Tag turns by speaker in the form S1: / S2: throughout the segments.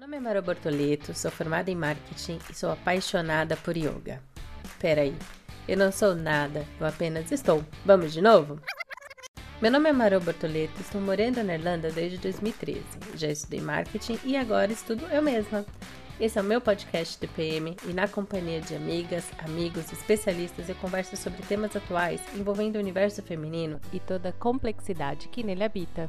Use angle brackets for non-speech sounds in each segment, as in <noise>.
S1: nome é Mara Bortoleto, sou formada em marketing e sou apaixonada por yoga. Peraí, eu não sou nada, eu apenas estou. Vamos de novo? Meu nome é Mara Bortoleto, estou morando na Irlanda desde 2013. Já estudei marketing e agora estudo eu mesma. Esse é o meu podcast TPM e na companhia de amigas, amigos, especialistas eu converso sobre temas atuais envolvendo o universo feminino e toda a complexidade que nele habita.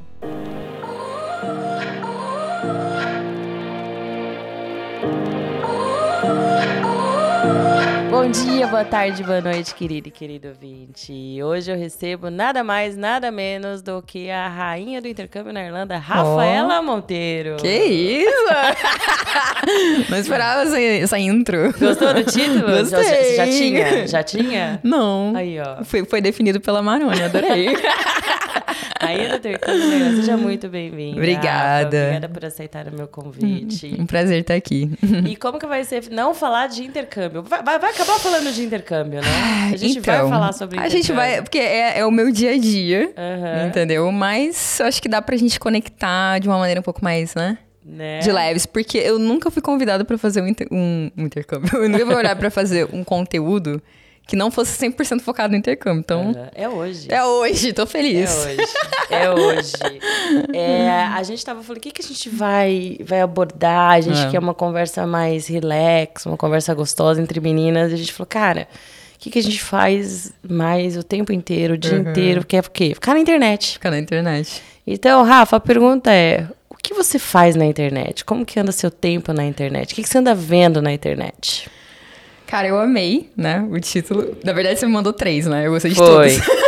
S1: Bom dia, boa tarde, boa noite, querido e querido ouvinte. Hoje eu recebo nada mais, nada menos do que a rainha do intercâmbio na Irlanda, Rafaela oh, Monteiro.
S2: Que isso! <laughs> Não esperava essa, essa intro.
S1: Gostou do título?
S2: Gostei.
S1: Já, já tinha? Já tinha?
S2: Não.
S1: Aí, ó.
S2: Foi, foi definido pela Maroni, adorei. <laughs> <laughs>
S1: Do intercâmbio, seja muito bem-vinda.
S2: Obrigada.
S1: Obrigada por aceitar o meu convite.
S2: Um prazer estar aqui. <laughs>
S1: E como que vai ser não falar de intercâmbio? Vai, vai, acabar falando de intercâmbio, né? A gente
S2: então,
S1: vai falar sobre
S2: A gente vai, porque é, é o meu dia a dia,
S1: Uhum.
S2: entendeu? Mas acho que dá pra gente conectar de uma maneira um pouco mais, né?
S1: Né?
S2: De leves, porque eu nunca fui convidada pra fazer um, inter- um- um intercâmbio. <laughs> Eu nunca fui olhar pra fazer um conteúdo que não fosse 100% focado no intercâmbio. Então.
S1: É hoje.
S2: é hoje, tô
S1: É
S2: feliz.
S1: hoje. É hoje. É, a gente tava falando, o que, que a gente vai, vai abordar? A gente
S2: É.
S1: quer uma conversa mais relax, uma conversa gostosa entre meninas. E a gente falou, cara, o que, que a gente faz mais o tempo inteiro, o dia
S2: Uhum.
S1: inteiro? Que é o quê? Ficar na internet.
S2: Ficar na internet.
S1: Então, Rafa, a pergunta é: o que você faz na internet? Como que anda seu tempo na internet? O que, que você anda vendo na internet?
S2: Cara, eu amei, né, o título. Na verdade, você me mandou três, né? Eu gostei de
S1: Foi.
S2: todos. <laughs>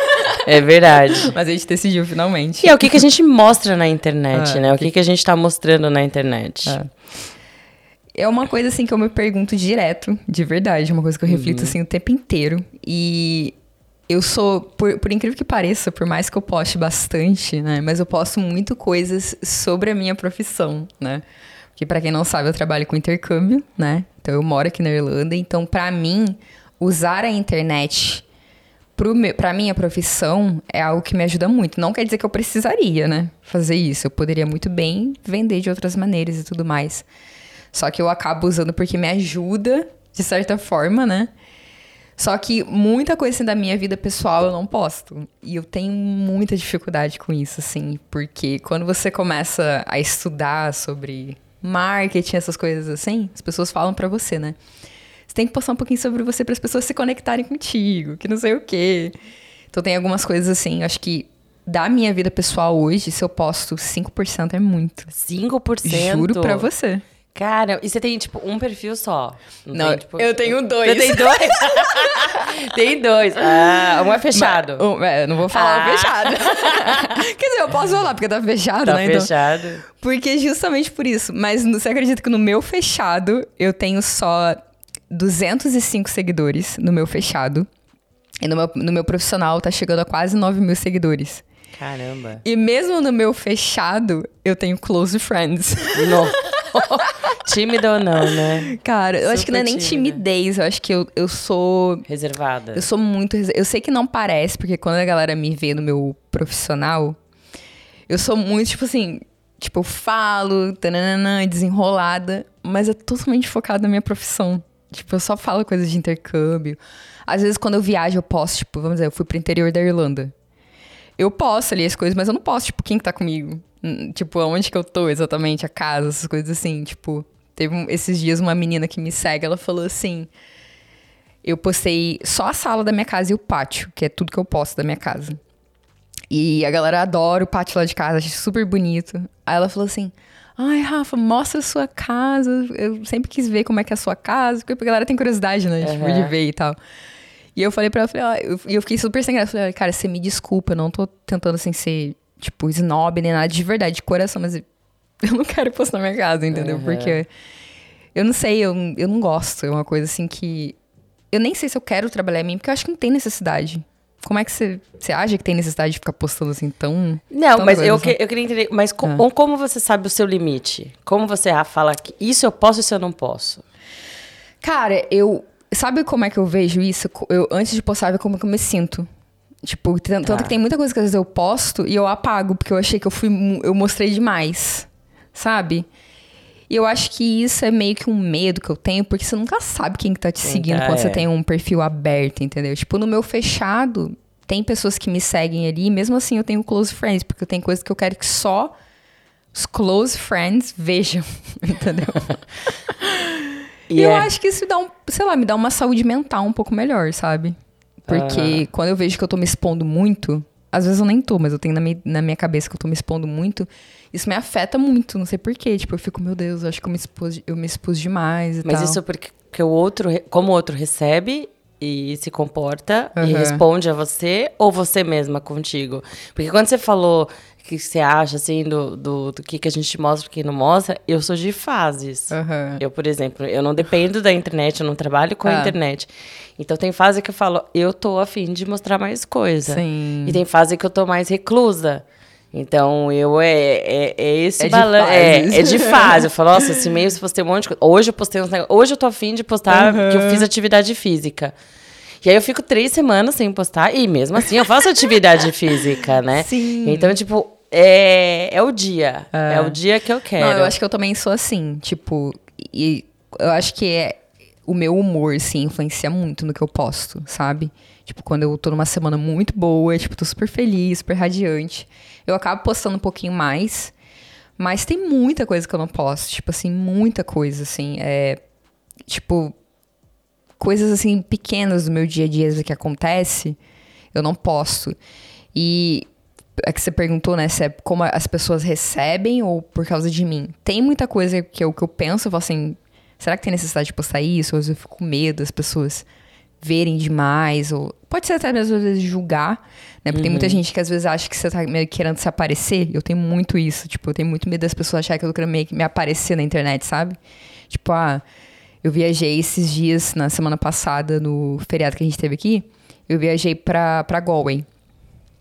S1: É verdade. <laughs>
S2: Mas a gente decidiu finalmente.
S1: E é o que, que a gente mostra na internet,
S2: Ah,
S1: né? O
S2: que-
S1: que, a gente tá mostrando na internet.
S2: É. É uma coisa assim que eu me pergunto direto, de verdade, uma coisa que eu reflito
S1: Uhum.
S2: assim o tempo inteiro. E eu sou, por, por incrível que pareça, por mais que eu poste bastante, né, mas eu posto muito coisas sobre a minha profissão, né? Porque pra quem não sabe, eu trabalho com intercâmbio, né? Então eu moro aqui na Irlanda, então pra mim usar a internet pra minha profissão é algo que me ajuda muito. Não quer dizer que eu precisaria, né, fazer isso. Eu poderia muito bem vender de outras maneiras e tudo mais. Só que eu acabo usando porque me ajuda, de certa forma, né? Só que muita coisa assim, da minha vida pessoal eu não posto. E eu tenho muita dificuldade com isso, assim. Porque quando você começa a estudar sobre marketing, essas coisas assim, as pessoas falam pra você, né? Você tem que postar um pouquinho sobre você para as pessoas se conectarem contigo, que não sei o quê. Então tem algumas coisas assim, acho que da minha vida pessoal hoje, se eu posto 5% é muito.
S1: 5%?
S2: Juro pra você.
S1: Cara, e você tem, tipo, um perfil só?
S2: Não,
S1: tem, tipo-
S2: eu tenho dois.
S1: Você tem dois? <laughs> tem dois. Ah, um é fechado.
S2: Mas, um, é, não vou falar
S1: Ah.
S2: fechado. <laughs> Quer dizer, eu posso falar, porque tá fechado,
S1: Tá
S2: né? Então-
S1: fechado.
S2: porque justamente por isso. Mas você acredita que no meu fechado, eu tenho só 205 seguidores no meu fechado. E no meu, no meu profissional tá chegando a quase 9 mil seguidores.
S1: Caramba.
S2: E mesmo no meu fechado, eu tenho close friends.
S1: No. <laughs> <laughs> Tímido ou não, né?
S2: Cara, eu acho que não é
S1: Super
S2: nem
S1: tímida.
S2: timidez, eu acho que eu, eu sou
S1: Reservada.
S2: Eu sou muito. rese- Eu sei que não parece, porque quando a galera me vê no meu profissional, eu sou muito, tipo assim. Tipo, eu falo, tananana, desenrolada, mas é totalmente focado na minha profissão. Tipo, eu só falo coisas de intercâmbio. Às vezes, quando eu viajo, eu posto, tipo, vamos dizer, eu fui pro interior da Irlanda. Eu posto ali as coisas, mas eu não posto, tipo, quem que tá comigo. Tipo, aonde que eu tô exatamente, a casa, essas coisas assim. Tipo, teve esses dias uma menina que me segue, ela falou assim eu postei só a sala da minha casa e o pátio, que é tudo que eu posto da minha casa. E a galera adora o pátio lá de casa, acha super bonito. Aí ela falou assim: Ai, Rafa, mostra a sua casa. Eu sempre quis ver como é que é a sua casa, porque a galera tem curiosidade, né? Tipo,
S1: Aham.
S2: de ver e tal. E eu falei pra ela, falei, ó, eu, e eu fiquei super sem graça. Falei, cara, você me desculpa, eu não tô tentando assim ser, tipo, snob nem nada de verdade, de coração, mas <laughs> eu não quero postar na minha casa, entendeu?
S1: Aham.
S2: Porque eu não sei, eu, eu não gosto. É uma coisa assim que. Eu nem sei se eu quero trabalhar em mim, porque eu acho que não tem necessidade. Como é que você, você acha que tem necessidade de ficar postando assim tão.
S1: Não, mas
S2: coisa,
S1: eu, que- eu queria entender, mas co- como você sabe o seu limite? Como você ah, fala que isso eu posso e isso eu não posso?
S2: Cara, eu. Sabe como é que eu vejo isso? Eu, antes de postar, ver como que eu me sinto. Tipo, tan- tanto
S1: Tá.
S2: que tem muita coisa que às vezes eu posto e eu apago, porque eu achei que eu fui. Eu mostrei demais. Sabe? E eu acho que isso é meio que um medo que eu tenho, porque você nunca sabe quem que tá te
S1: Quem
S2: seguindo
S1: tá,
S2: quando você
S1: é.
S2: tem um perfil aberto, entendeu? Tipo, no meu fechado, tem pessoas que me seguem ali, e mesmo assim eu tenho close friends, porque eu tenho coisas que eu quero que só os close friends vejam, <laughs> entendeu? <laughs>
S1: E
S2: E eu
S1: é-
S2: acho que isso dá um, sei lá, me dá uma saúde mental um pouco melhor, sabe? Porque quando eu vejo que eu tô me expondo muito, às vezes eu nem tô, mas eu tenho na minha, na minha cabeça que eu tô me expondo muito, isso me afeta muito, não sei porquê. Tipo, eu fico, meu Deus, eu acho que eu me expus, eu me expus demais e
S1: Mas
S2: tal.
S1: isso porque porque o outro, como o outro recebe e se comporta e
S2: Aham.
S1: responde a você ou você mesma contigo? Porque quando você falou que você acha, assim, do, do, do que, que a gente mostra e o que não mostra, eu sou de fases.
S2: Aham.
S1: Eu, por exemplo, eu não dependo da internet, eu não trabalho com a
S2: Ah.
S1: internet. Então tem fase que eu falo, eu tô afim de mostrar mais coisa.
S2: Sim.
S1: E tem fase que eu tô mais reclusa. Então, eu é, é, é esse
S2: É
S1: balanço. É, é de <laughs> fase. Eu falo, nossa, esse mês eu postei um monte de coisa. Hoje eu postei uns negócios. Hoje eu tô afim de postar que eu fiz atividade física. E aí eu fico três semanas sem postar. E mesmo assim eu faço atividade <laughs> física, né?
S2: Sim.
S1: Então, tipo, é, é o dia. É. o dia que eu quero.
S2: Não, eu acho que eu também sou assim, tipo, e eu acho que é o meu humor, sim, influencia muito no que eu posto, sabe? Tipo, quando eu tô numa semana muito boa, tipo, tô super feliz, super radiante, eu acabo postando um pouquinho mais, mas tem muita coisa que eu não posto, tipo assim, muita coisa, assim, é, tipo, coisas assim pequenas do meu dia a dia que acontece, eu não posto. E é que você perguntou, né, se é como as pessoas recebem ou por causa de mim. Tem muita coisa que eu, que eu penso, eu falo assim, será que tem necessidade de postar isso? Ou às vezes eu fico com medo das pessoas verem demais, ou pode ser até mesmo às vezes julgar, né? Porque tem muita gente que às vezes acha que você tá meio querendo se aparecer. Eu tenho muito isso, tipo, eu tenho muito medo das pessoas acharem que eu tô querendo meio que me aparecer na internet, sabe? Tipo, ah, eu viajei esses dias, na semana passada, no feriado que a gente teve aqui, eu viajei pra, pra Galway.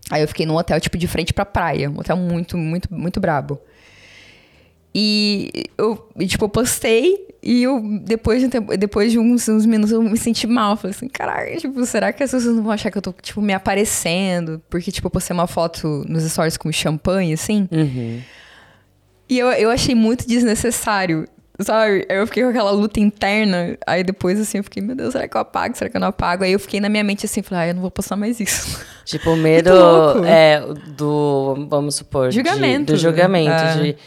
S2: Aí eu fiquei num hotel, tipo, de frente pra praia. Um hotel muito, muito, muito brabo. E eu, tipo, eu postei e eu, depois de, um tempo- depois de uns, uns minutos, eu me senti mal. Falei assim, caraca, tipo, será que as pessoas não vão achar que eu tô, tipo, me aparecendo? Porque, tipo, eu postei uma foto nos stories com champanhe, assim.
S1: Uhum.
S2: E eu, eu achei muito desnecessário, sabe? Eu fiquei com aquela luta interna. Aí depois, assim, eu fiquei, meu Deus, será que eu apago? Será que eu não apago? Aí eu fiquei na minha mente assim, falei, ah, eu não vou postar mais isso. <laughs>
S1: Tipo, o medo é do, vamos supor, de-
S2: Julgamento.
S1: do julgamento.
S2: É.
S1: de-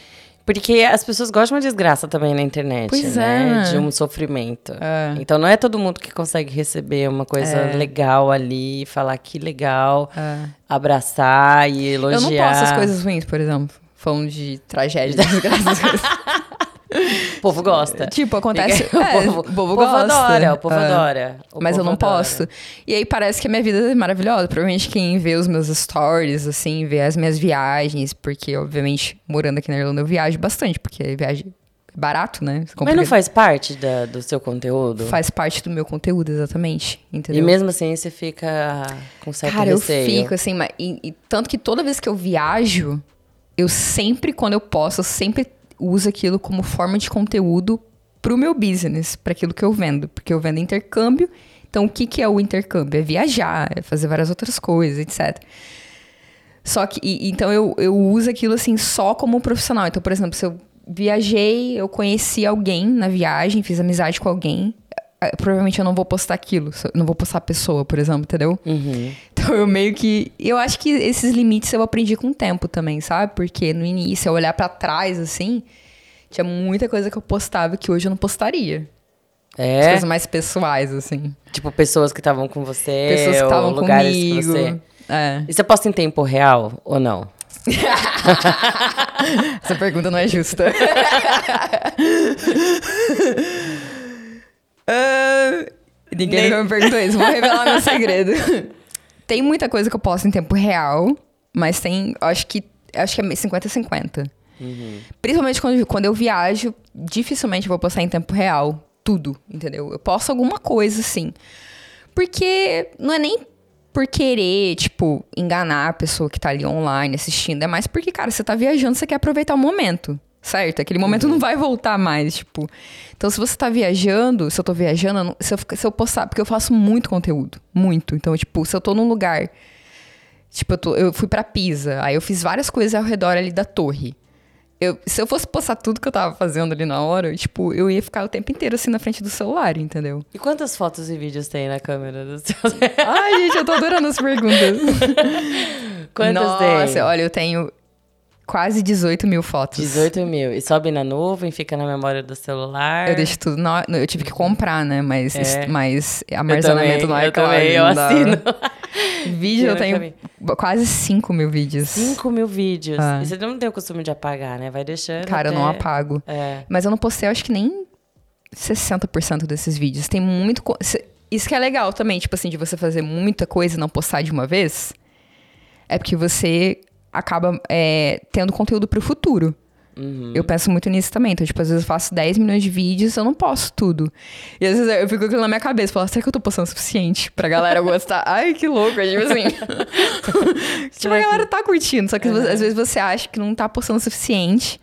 S1: porque as pessoas gostam de uma desgraça também na internet,
S2: Pois
S1: né?
S2: é.
S1: De um sofrimento.
S2: É.
S1: Então não é todo mundo que consegue receber uma coisa
S2: É.
S1: legal ali, falar que legal,
S2: É.
S1: abraçar e elogiar.
S2: Eu não posto as coisas ruins, por exemplo. Falando de tragédia, desgraças. <laughs> <laughs>
S1: O povo gosta.
S2: tipo, acontece. <laughs>
S1: o
S2: é,
S1: povo,
S2: o povo
S1: o povo
S2: gosta.
S1: adora, o povo
S2: É.
S1: adora. O
S2: Mas eu
S1: povo
S2: não
S1: adora.
S2: posto. E aí parece que a minha vida é maravilhosa. Provavelmente quem vê os meus stories, assim, vê as minhas viagens, porque, obviamente, morando aqui na Irlanda, eu viajo bastante, porque viagem é barato, né?
S1: Mas não faz parte da- do seu conteúdo?
S2: faz parte do meu conteúdo, exatamente. Entendeu?
S1: E mesmo assim você fica com certo
S2: Cara, eu
S1: receio.
S2: fico assim, mas, e, e tanto que toda vez que eu viajo, eu sempre, quando eu posso, eu sempre uso aquilo como forma de conteúdo pro meu business, para aquilo que eu vendo. Porque eu vendo intercâmbio. Então, o que, que é o intercâmbio? É viajar, é fazer várias outras coisas, etc. Só que, e- então eu, eu uso aquilo assim só como profissional. Então, por exemplo, se eu viajei, eu conheci alguém na viagem, fiz amizade com alguém, eh, provavelmente eu não vou postar aquilo. Não vou postar a pessoa, por exemplo, entendeu?
S1: Uhum.
S2: Então eu meio que. Eu acho que esses limites eu aprendi com o tempo também, sabe? Porque no início, eu olhar pra trás, assim, tinha muita coisa que eu postava que hoje eu não postaria. As
S1: É,
S2: coisas mais pessoais, assim.
S1: tipo pessoas que estavam com você,
S2: Pessoas que estavam
S1: lugares
S2: comigo.
S1: que você...
S2: É.
S1: E você posta em tempo real ou não? <laughs>
S2: Essa pergunta não é justa. <laughs> Ah, ninguém
S1: Nem-
S2: me perguntou isso. Vou revelar meu segredo. <laughs> Tem muita coisa que eu posto em tempo real, mas tem. Acho que. Acho que é 50-50. Principalmente quando, quando eu viajo, dificilmente vou postar em tempo real. Tudo, entendeu? Eu posto alguma coisa, assim. Porque não é nem por querer, tipo, enganar a pessoa que tá ali online assistindo. É mais porque, cara, você tá viajando, você quer aproveitar o momento. Certo? Aquele momento não vai voltar mais, tipo. Então, se você tá viajando, se eu tô viajando, eu se eu, se eu postar, porque eu faço muito conteúdo. Muito. Então, tipo, se eu tô num lugar. Tipo, eu, tô- eu fui pra Pisa, aí eu fiz várias coisas ao redor ali da torre. eu, se eu fosse postar tudo que eu tava fazendo ali na hora, tipo, eu ia ficar o tempo inteiro assim na frente do celular, entendeu?
S1: E quantas fotos e vídeos tem na câmera do seu
S2: Ai, gente, eu tô adorando as perguntas. <laughs>
S1: Quantas
S2: Nossa,
S1: tem?
S2: olha, eu tenho quase 18 mil fotos.
S1: 18 mil. E sobe na nuvem, fica na memória do celular.
S2: Eu deixo tudo. No- eu tive que comprar, né? Mas,
S1: É.
S2: mas
S1: Eu
S2: armazenamento
S1: também,
S2: no
S1: eu
S2: iCloud.
S1: também, eu
S2: não dá.
S1: assino. <laughs>
S2: Vídeo eu
S1: Eu
S2: tenho
S1: também.
S2: quase 5 mil vídeos.
S1: 5 mil vídeos.
S2: Ah.
S1: E você não tem o costume de apagar, né? Vai deixando
S2: Cara, eu não
S1: até-
S2: apago.
S1: É.
S2: Mas eu não postei, eu acho que nem 60% desses vídeos. Tem muito. Isso que é legal também, tipo assim, de você fazer muita coisa e não postar de uma vez. É porque você acaba é, tendo conteúdo pro futuro.
S1: Uhum.
S2: Eu penso muito nisso também. Então, tipo, às vezes eu faço 10 milhões de vídeos, eu não posto tudo. E às vezes eu fico aquilo na minha cabeça, falo, será que eu tô postando o suficiente pra galera gostar? <laughs> Ai, que louco, tipo assim. <laughs> <laughs> tipo, a galera tá curtindo, só que
S1: Uhum.
S2: às vezes você acha que não tá postando o suficiente.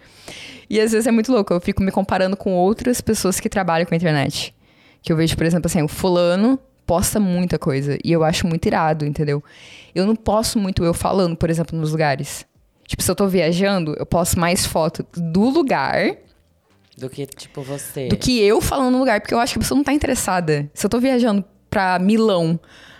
S2: E às vezes é muito louco, eu fico me comparando com outras pessoas que trabalham com a internet. Que eu vejo, por exemplo, assim, o fulano posta muita coisa. E eu acho muito irado, entendeu? Eu não posto muito eu falando, por exemplo, nos lugares. Tipo, se eu tô viajando, eu posto mais foto do lugar
S1: Do que, tipo, você.
S2: do que eu falando no lugar, porque eu acho que a pessoa não tá interessada. Se eu tô viajando pra Milão,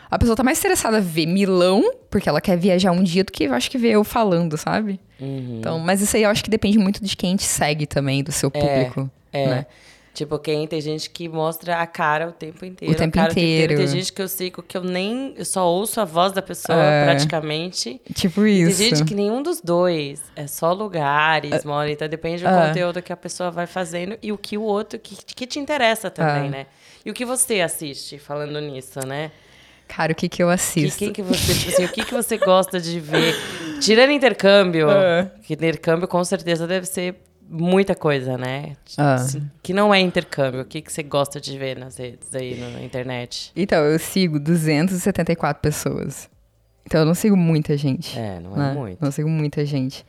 S2: a pessoa tá mais interessada em ver Milão, porque ela quer viajar um dia, do que eu acho que ver eu falando, sabe?
S1: Uhum.
S2: Então, mas isso aí eu acho que depende muito de quem te segue também, do seu público.
S1: É.
S2: né?
S1: Tipo, quem tem gente que mostra a cara o tempo inteiro.
S2: O tempo
S1: a cara
S2: inteiro.
S1: Tem gente que eu sigo que eu nem. Eu só ouço a voz da pessoa
S2: É.
S1: praticamente.
S2: Tipo isso.
S1: Tem gente que nenhum dos dois. É só lugares, mora. Então depende do
S2: É.
S1: conteúdo que a pessoa vai fazendo e o que o outro que, que te interessa também,
S2: É.
S1: né? E o que você assiste, falando nisso, né?
S2: Cara, o que que eu
S1: Que,
S2: assisto?
S1: quem que você, tipo assim, o que, que você gosta de ver? Tirando intercâmbio, <laughs> que intercâmbio com certeza deve ser muita coisa, né?
S2: Ah.
S1: Que não é intercâmbio. O que, que você gosta de ver nas redes aí, na internet?
S2: Então, eu sigo 274 pessoas. Então, eu não sigo muita gente.
S1: É, não é
S2: né?
S1: muito.
S2: Não sigo muita gente.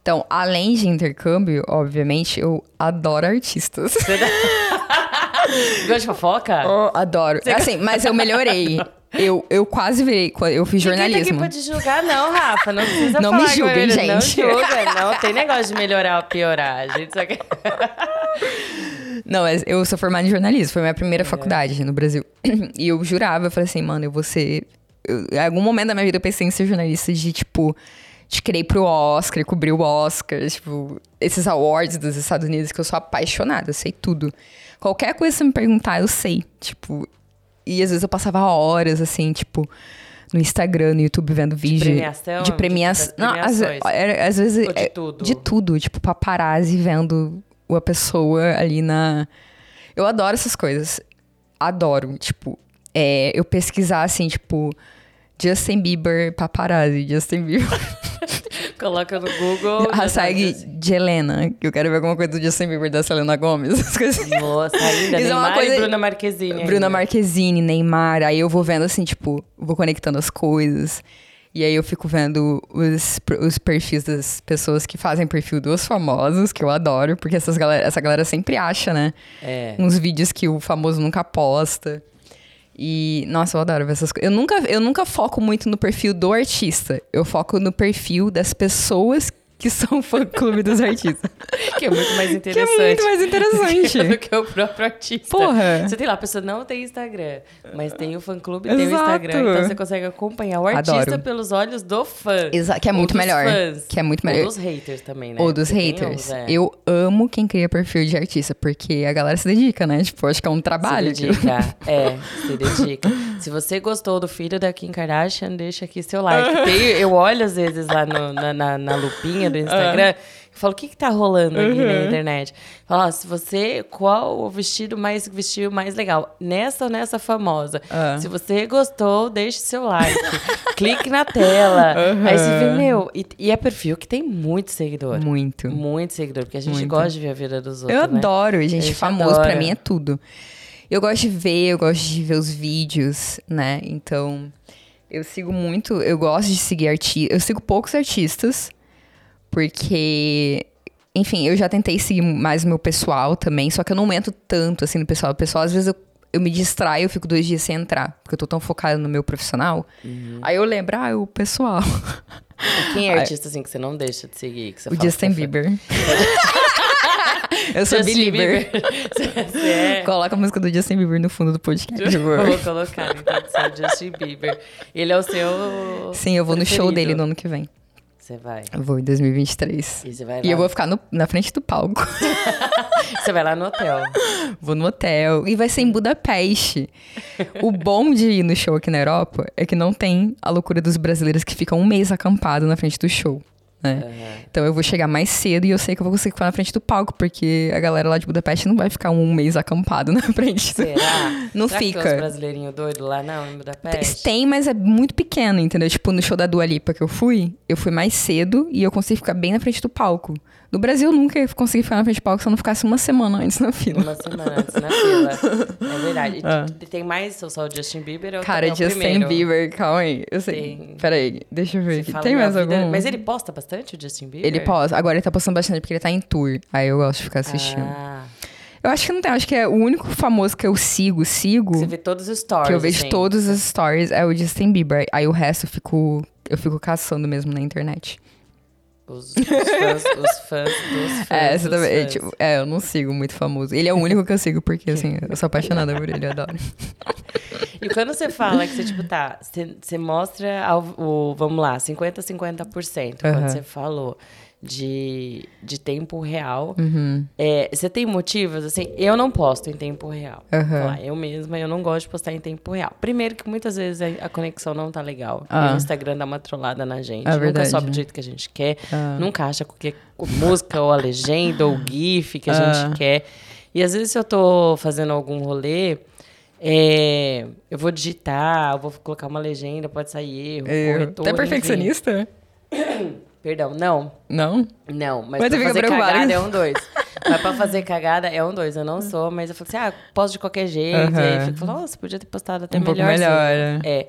S2: Então, além de intercâmbio, obviamente, eu adoro artistas. <laughs>
S1: Gosta de fofoca?
S2: Eu adoro. Assim, mas eu melhorei. <laughs> Eu, eu quase virei. Eu fiz
S1: Ninguém tá aqui
S2: jornalismo.
S1: pra te julgar, não, Rafa. Não precisa
S2: Não me julguem,
S1: eu- Não
S2: gente.
S1: julga. Não tem negócio de melhorar ou piorar. A gente só quer... <laughs>
S2: Não, eu sou formada em jornalismo. Foi minha
S1: É.
S2: primeira faculdade no Brasil. <clears throat> E eu jurava, eu falei assim, mano, eu vou ser. eu- em algum momento da minha vida eu pensei em ser jornalista de, tipo, querer ir pro Oscar, cobrir o Oscar, tipo, esses awards dos Estados Unidos, que eu sou apaixonada, eu sei tudo. Qualquer coisa que você me perguntar, eu sei. Tipo, e às vezes eu passava horas, assim, tipo, no Instagram, no YouTube, vendo vídeo.
S1: premiação?
S2: De premiação. Não, às, às vezes.
S1: Ou de
S2: é,
S1: tudo?
S2: De tudo. Tipo, paparazzi vendo a pessoa ali na. Eu adoro essas coisas. Adoro. Tipo, é, eu pesquisar assim, tipo. Justin Bieber paparazzi, Justin Bieber. <laughs>
S1: Coloca no Google.
S2: A hashtag de Helena, que eu quero ver alguma coisa do Justin Bieber da Selena Gomes. <laughs> Essas coisas assim.
S1: Nossa, ainda.
S2: Isso é uma
S1: Neymar
S2: coisa-
S1: e Bruna Marquezine.
S2: Bruna
S1: ainda.
S2: Marquezine, Neymar. Aí eu vou vendo assim, tipo, vou conectando as coisas. E aí eu fico vendo os, os perfis das pessoas que fazem perfil dos famosos, que eu adoro, porque essas galera, essa galera sempre acha, né?
S1: É.
S2: Uns vídeos que o famoso nunca posta. E, nossa, eu adoro ver essas coisas. Eu nunca, eu nunca foco muito no perfil do artista. Eu foco no perfil das pessoas que são fã-clube dos artistas. <laughs>
S1: Que é muito mais
S2: que é
S1: interessante.
S2: muito mais interessante. <laughs>
S1: do que o próprio artista.
S2: Porra.
S1: Você tem lá, a pessoa não tem Instagram, mas tem o fã-clube, tem o
S2: Exato.
S1: Instagram. Então você consegue acompanhar o artista
S2: Adoro.
S1: pelos olhos do fã.
S2: Exa que é
S1: Ou
S2: muito melhor.
S1: fãs.
S2: Que é muito
S1: Ou
S2: melhor.
S1: dos haters também, né?
S2: Ou dos
S1: Porque
S2: haters.
S1: uns, é.
S2: Eu amo quem cria perfil de artista, porque a galera se dedica, né? Tipo, acho que é um trabalho.
S1: Se
S2: tipo.
S1: dedica. É, se dedica. Se você gostou do filho da Kim Kardashian, deixa aqui seu like. <laughs> Tem- eu olho às vezes lá no- na, na, na lupinha do Instagram. Eu falo, o que que tá rolando aqui na internet? Falo, ó, se você, qual o vestido mais vestiu mais legal? Nessa ou nessa famosa?
S2: Ah.
S1: Se você gostou, deixe seu like. <laughs> Clique na tela. Aí você vê, meu, e, e é perfil que tem muito seguidor.
S2: Muito.
S1: Muito seguidor, porque a gente
S2: Muito.
S1: gosta de ver a vida dos outros.
S2: Eu
S1: né?
S2: adoro, gente.
S1: gente
S2: famoso
S1: adora.
S2: pra mim é tudo. Eu gosto de ver, eu gosto de ver os vídeos, né? Então, eu sigo muito, eu gosto de seguir artistas. Eu sigo poucos artistas, porque, enfim, eu já tentei seguir mais o meu pessoal também, só que eu não entro tanto assim no pessoal. O pessoal, às vezes, eu, eu me distraio, eu fico dois dias sem entrar, porque eu tô tão focada no meu profissional. Aí eu lembro, ah, o pessoal.
S1: E Quem é <laughs> artista assim que você não deixa de seguir? Que você
S2: O
S1: fala
S2: Justin
S1: que é?
S2: Bieber. <laughs> eu sou
S1: Justin
S2: belieber. <laughs>
S1: É.
S2: Coloca a música do Justin Bieber no fundo do podcast. por favor.
S1: Vou colocar, então, você é Justin Bieber. Ele é o seu.
S2: Sim, eu vou no show
S1: preferido.
S2: dele no ano que vem.
S1: Você vai.
S2: Eu vou em 2023.
S1: E você vai lá.
S2: E eu vou ficar no- na frente do palco. <laughs>
S1: Você vai lá no hotel. <laughs>
S2: Vou no hotel. E vai ser em Budapeste. o bom de ir no show aqui na Europa é que não tem a loucura dos brasileiros que ficam um mês acampado na frente do show. Né?
S1: Aham.
S2: Então eu vou chegar mais cedo e eu sei que eu vou conseguir ficar na frente do palco, porque a galera lá de Budapeste não vai ficar um mês acampado <laughs> na frente.
S1: Será?
S2: Não
S1: Será Que
S2: fica.
S1: tem uns brasileirinhos doidos lá, não, em Budapeste?
S2: Tem, mas é muito pequeno, entendeu? Tipo, no show da Dua Lipa que eu fui, eu fui mais cedo e eu consegui ficar bem na frente do palco. No Brasil, eu nunca ia conseguir ficar na frente do palco se eu não ficasse uma semana antes na fila.
S1: Uma semana antes na fila. <laughs> É verdade. T- Tem mais ou só o Justin Bieber? Ou
S2: Cara,
S1: é o
S2: Justin
S1: primeiro?
S2: Bieber, calma aí. Eu sei.
S1: Tem.
S2: Peraí, deixa eu ver
S1: Você
S2: aqui. Tem mais
S1: vida-
S2: algum?
S1: Mas ele posta bastante o Justin Bieber?
S2: Ele posta. Agora ele tá postando bastante porque ele tá em tour. Aí eu gosto de ficar assistindo.
S1: Ah,
S2: Eu acho que não tem. Acho que é o único famoso que eu sigo, sigo.
S1: você vê todos os stories.
S2: que eu vejo
S1: assim.
S2: todos os stories é o Justin Bieber. Aí o resto eu fico. Eu fico caçando mesmo na internet.
S1: Os, os fãs, os fãs dos <laughs> fãs.
S2: É,
S1: dos
S2: você também. é,
S1: fãs.
S2: tipo, é, eu não sigo muito famoso. Ele é o único que eu sigo, porque assim, eu sou apaixonada por ele, eu adoro.
S1: E quando você fala que você, tipo, tá, você, você mostra ao- o, vamos lá, 50, 50%,
S2: Aham.
S1: quando você falou de, de tempo real,
S2: Uhum.
S1: é, você tem motivos, assim, eu não posto em tempo real. Vou falar, eu mesma, eu não gosto de postar em tempo real. Primeiro que muitas vezes a, a conexão não tá legal.
S2: Ah.
S1: E o Instagram dá uma trollada na gente.
S2: É
S1: nunca
S2: verdade.
S1: sobe do jeito que a gente quer.
S2: Ah.
S1: Nunca acha qualquer música ou a legenda ou o gif que a
S2: Ah.
S1: gente quer. E às vezes se eu tô fazendo algum rolê, é, eu vou digitar, eu vou colocar uma legenda, pode sair erro, corretor,
S2: Até
S1: enfim. <coughs> Perdão, não.
S2: Não?
S1: Não, mas,
S2: Mas
S1: pra fazer cagada é um dois. mas pra fazer cagada é um dois. Eu não sou, mas eu falo assim, ah, posto de qualquer jeito. E aí fico nossa, podia ter postado até
S2: Um pouco
S1: melhor.
S2: melhor,
S1: assim. É.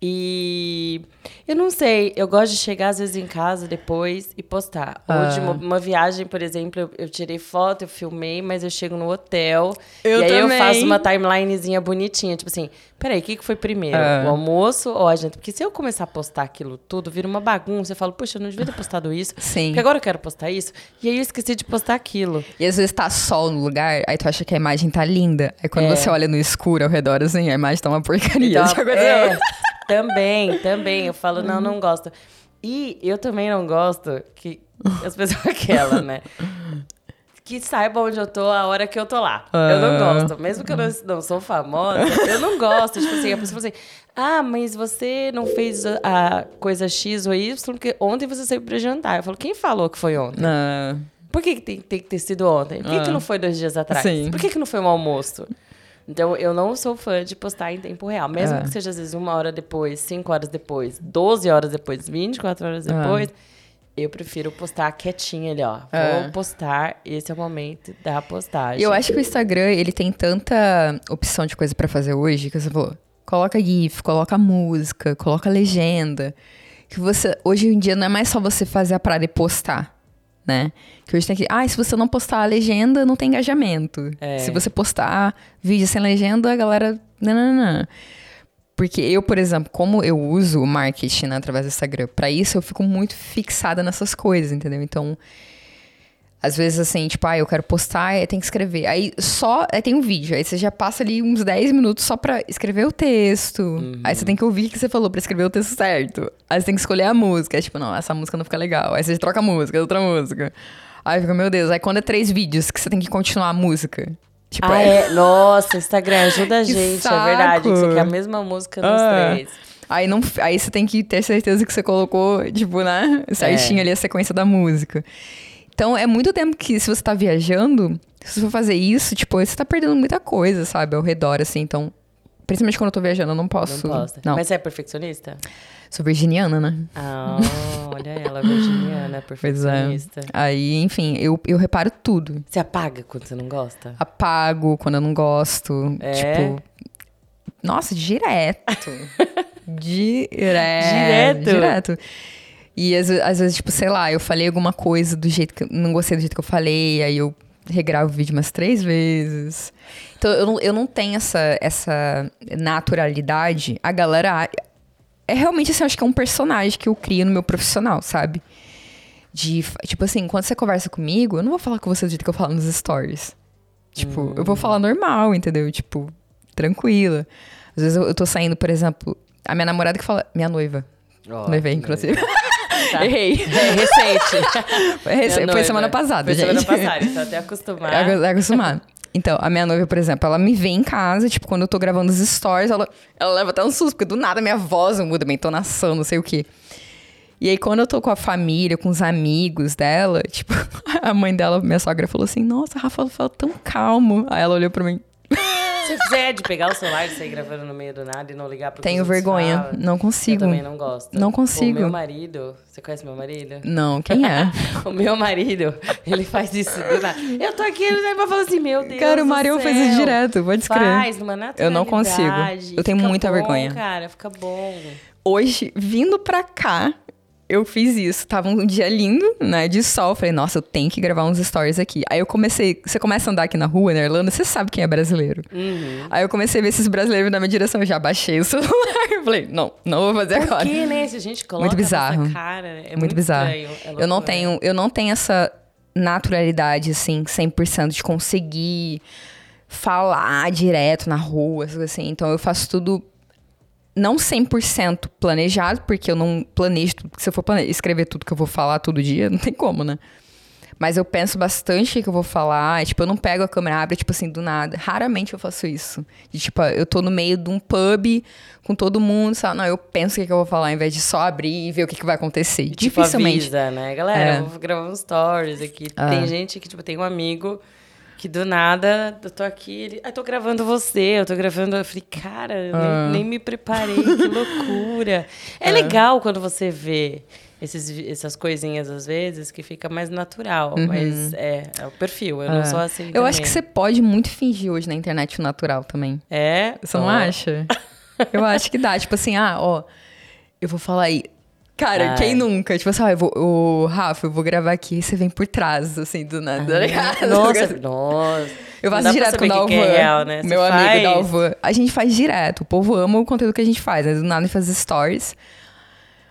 S1: E eu não sei, eu gosto de chegar às vezes em casa depois e postar. Ou de
S2: Ah.
S1: uma, uma viagem, por exemplo, eu, eu tirei foto, eu filmei, mas eu chego no hotel.
S2: Eu
S1: e aí
S2: também.
S1: eu faço uma timelinezinha bonitinha. Tipo assim, peraí, o que, que foi primeiro?
S2: Ah.
S1: O almoço ou a janta? Porque se eu começar a postar aquilo tudo, vira uma bagunça. Eu falo, puxa, eu não devia ter postado isso.
S2: Sim.
S1: Porque agora eu quero postar isso. E aí eu esqueci de postar aquilo.
S2: E às vezes tá sol no lugar, aí tu acha que a imagem tá linda. Aí quando
S1: É.
S2: você olha no escuro ao redor, assim, a imagem tá uma porcaria.
S1: Então, <laughs> é, também, também. Eu falo, não, não gosto. E eu também não gosto que as pessoas <laughs> aquela, né? Que saibam onde eu tô a hora que eu tô lá. Eu não
S2: Ah.
S1: gosto. Mesmo que eu não, não sou famosa, eu não gosto. Tipo assim, a pessoa fala assim, ah, mas você não fez a, coisa X ou Y porque ontem você saiu pra jantar. Eu falo, quem falou que foi ontem?
S2: Não.
S1: Por que, que tem, tem que ter sido ontem? Por que, que
S2: Ah.
S1: não foi dois dias atrás?
S2: Sim.
S1: Por que, que não foi um almoço? Então, eu não sou fã de postar em tempo real. Mesmo
S2: Ah.
S1: que seja, às vezes, uma hora depois, cinco horas depois, 12 horas depois, 24 horas
S2: Ah.
S1: depois, eu prefiro postar quietinha ali, ó.
S2: Ah.
S1: Vou postar, esse é o momento da postagem.
S2: E eu acho que o Instagram, ele tem tanta opção de coisa pra fazer hoje, que você falou, coloca GIF, coloca música, coloca legenda, que você, hoje em dia não é mais só você fazer a parada e postar, né? Que hoje tem que, ah, se você não postar a legenda, não tem engajamento.
S1: É.
S2: Se você postar vídeo sem legenda, a galera, não, não, não. Porque eu, por exemplo, como eu uso o marketing né, através do Instagram, pra isso eu fico muito fixada nessas coisas, entendeu? Então, às vezes, assim, tipo, ah, eu quero postar, aí tem que escrever. Aí só, aí tem um vídeo, aí você já passa ali uns 10 minutos só pra escrever o texto. Aí você tem que ouvir o que você falou pra escrever o texto certo. Aí você tem que escolher a música. Aí, tipo, não, essa música não fica legal. Aí você troca a música, outra música. Aí fica, meu Deus. Aí quando é três vídeos que você tem que continuar a música. Tipo,
S1: Ah, é? Nossa, Instagram, ajuda a <laughs> gente, é verdade. Você
S2: saco.
S1: quer a mesma música nos
S2: Ah.
S1: três.
S2: Aí, não, aí você tem que ter certeza que você colocou, tipo, né? Certinho
S1: É.
S2: ali a sequência da música. Então, é muito tempo que, se você tá viajando, se você for fazer isso, tipo, você tá perdendo muita coisa, sabe? Ao redor, assim. Então, principalmente quando eu tô viajando, eu não posso.
S1: Não posta.
S2: Não.
S1: Mas você é perfeccionista?
S2: Sou virginiana, né?
S1: Ah, olha ela, virginiana, <laughs>
S2: é.
S1: perfeccionista.
S2: Aí, enfim, eu, eu reparo tudo.
S1: Você apaga quando você não gosta?
S2: Apago quando eu não gosto.
S1: É?
S2: Tipo. Nossa, direto. <laughs> direto.
S1: Direto?
S2: Direto. E às, às vezes, tipo, sei lá, eu falei alguma coisa do jeito que eu não gostei do jeito que eu falei, aí eu regravo o vídeo umas três vezes. Então, eu não, eu não tenho essa, essa naturalidade. A galera. É realmente assim, eu acho que é um personagem que eu crio no meu profissional, sabe? De, tipo assim, quando você conversa comigo, eu não vou falar com você do jeito que eu falo nos stories. Tipo, hum. eu vou falar normal, entendeu? Tipo, tranquila. Às vezes eu, eu tô saindo, por exemplo, a minha namorada que fala. Minha noiva. Oh, Noivei, inclusive. <laughs> Tá. Errei.
S1: É recente. <laughs>
S2: foi, foi semana passada,
S1: foi
S2: gente.
S1: semana passada, tô até acostumada.
S2: É acostumada. Então, a minha noiva, por exemplo, ela me vê em casa, tipo, quando eu tô gravando os stories, ela, ela leva até um susto, porque do nada minha voz muda, minha entonação, não sei o quê. E aí, quando eu tô com a família, com os amigos dela, tipo, <laughs> a mãe dela, minha sogra, falou assim: Nossa, Rafa fala tão calmo. Aí ela olhou pra mim.
S1: Se fizer de pegar o celular e sair gravando no meio do nada e não ligar pro
S2: Tenho vergonha. Falam, não consigo.
S1: Eu também não gosto.
S2: Não consigo.
S1: O meu marido. Você conhece meu marido?
S2: Não, quem é? <laughs>
S1: o meu marido, ele faz isso do nada. Eu tô aqui, ele vai falar assim, meu Deus.
S2: Cara, o Marião faz isso direto, pode escrever.
S1: Faz, naturalidade.
S2: Eu não consigo. Eu tenho muita
S1: bom,
S2: vergonha.
S1: Cara, fica bom.
S2: Hoje, vindo pra cá, eu fiz isso. Tava um dia lindo, né? De sol. Falei, nossa, eu tenho que gravar uns stories aqui. Aí eu comecei. Você começa a andar aqui na rua, na Irlanda, você sabe quem é brasileiro.
S1: Uhum.
S2: Aí eu comecei a ver esses brasileiros na minha direção. Eu já baixei o <laughs> celular. Falei, não, não vou fazer
S1: Por
S2: agora.
S1: Por que, né? Se a gente coloca
S2: muito bizarro.
S1: cara, é muito,
S2: muito bizarro.
S1: Estranho, é
S2: eu não tenho, eu não tenho essa naturalidade, assim, 100% de conseguir falar direto na rua, assim. Então eu faço tudo não 100% planejado, porque eu não planejo tudo. Se eu for escrever tudo que eu vou falar todo dia, <laughs> não tem como, né? Mas eu penso bastante o que eu vou falar. Tipo, eu não pego a câmera abre, tipo assim, do nada. Raramente eu faço isso. De, tipo, eu tô no meio de um pub com todo mundo, sabe? Não, eu penso o que, que eu vou falar, ao invés de só abrir e ver o que, que vai acontecer. E, tipo, Dificilmente.
S1: Avisa, né? Galera, é. eu vou gravar uns stories aqui. Ah. Tem gente que, tipo, tem um amigo que do nada, eu tô aqui, ele, ah, tô gravando você, eu tô gravando. Eu falei, cara, ah. nem, nem, me preparei, que <laughs> loucura. É ah. legal quando você vê esses, essas coisinhas às vezes que fica mais natural, uhum. mas é, é o perfil, eu não sou assim.
S2: Eu
S1: também.
S2: acho que você pode muito fingir hoje na internet o natural também.
S1: É?
S2: Você não acha? eu acho que dá, tipo assim, ah, ó, eu vou falar aí. Cara, Ai. quem nunca? Tipo assim, ah, eu vou, o Rafa, eu vou gravar aqui e você vem por trás, assim, do nada.
S1: Ah, nossa, nossa.
S2: Eu faço direto com o Dalvan. É real, né? Meu amigo faz... Dalvan. A gente faz direto. O povo ama o conteúdo que a gente faz, né? Do nada faz stories.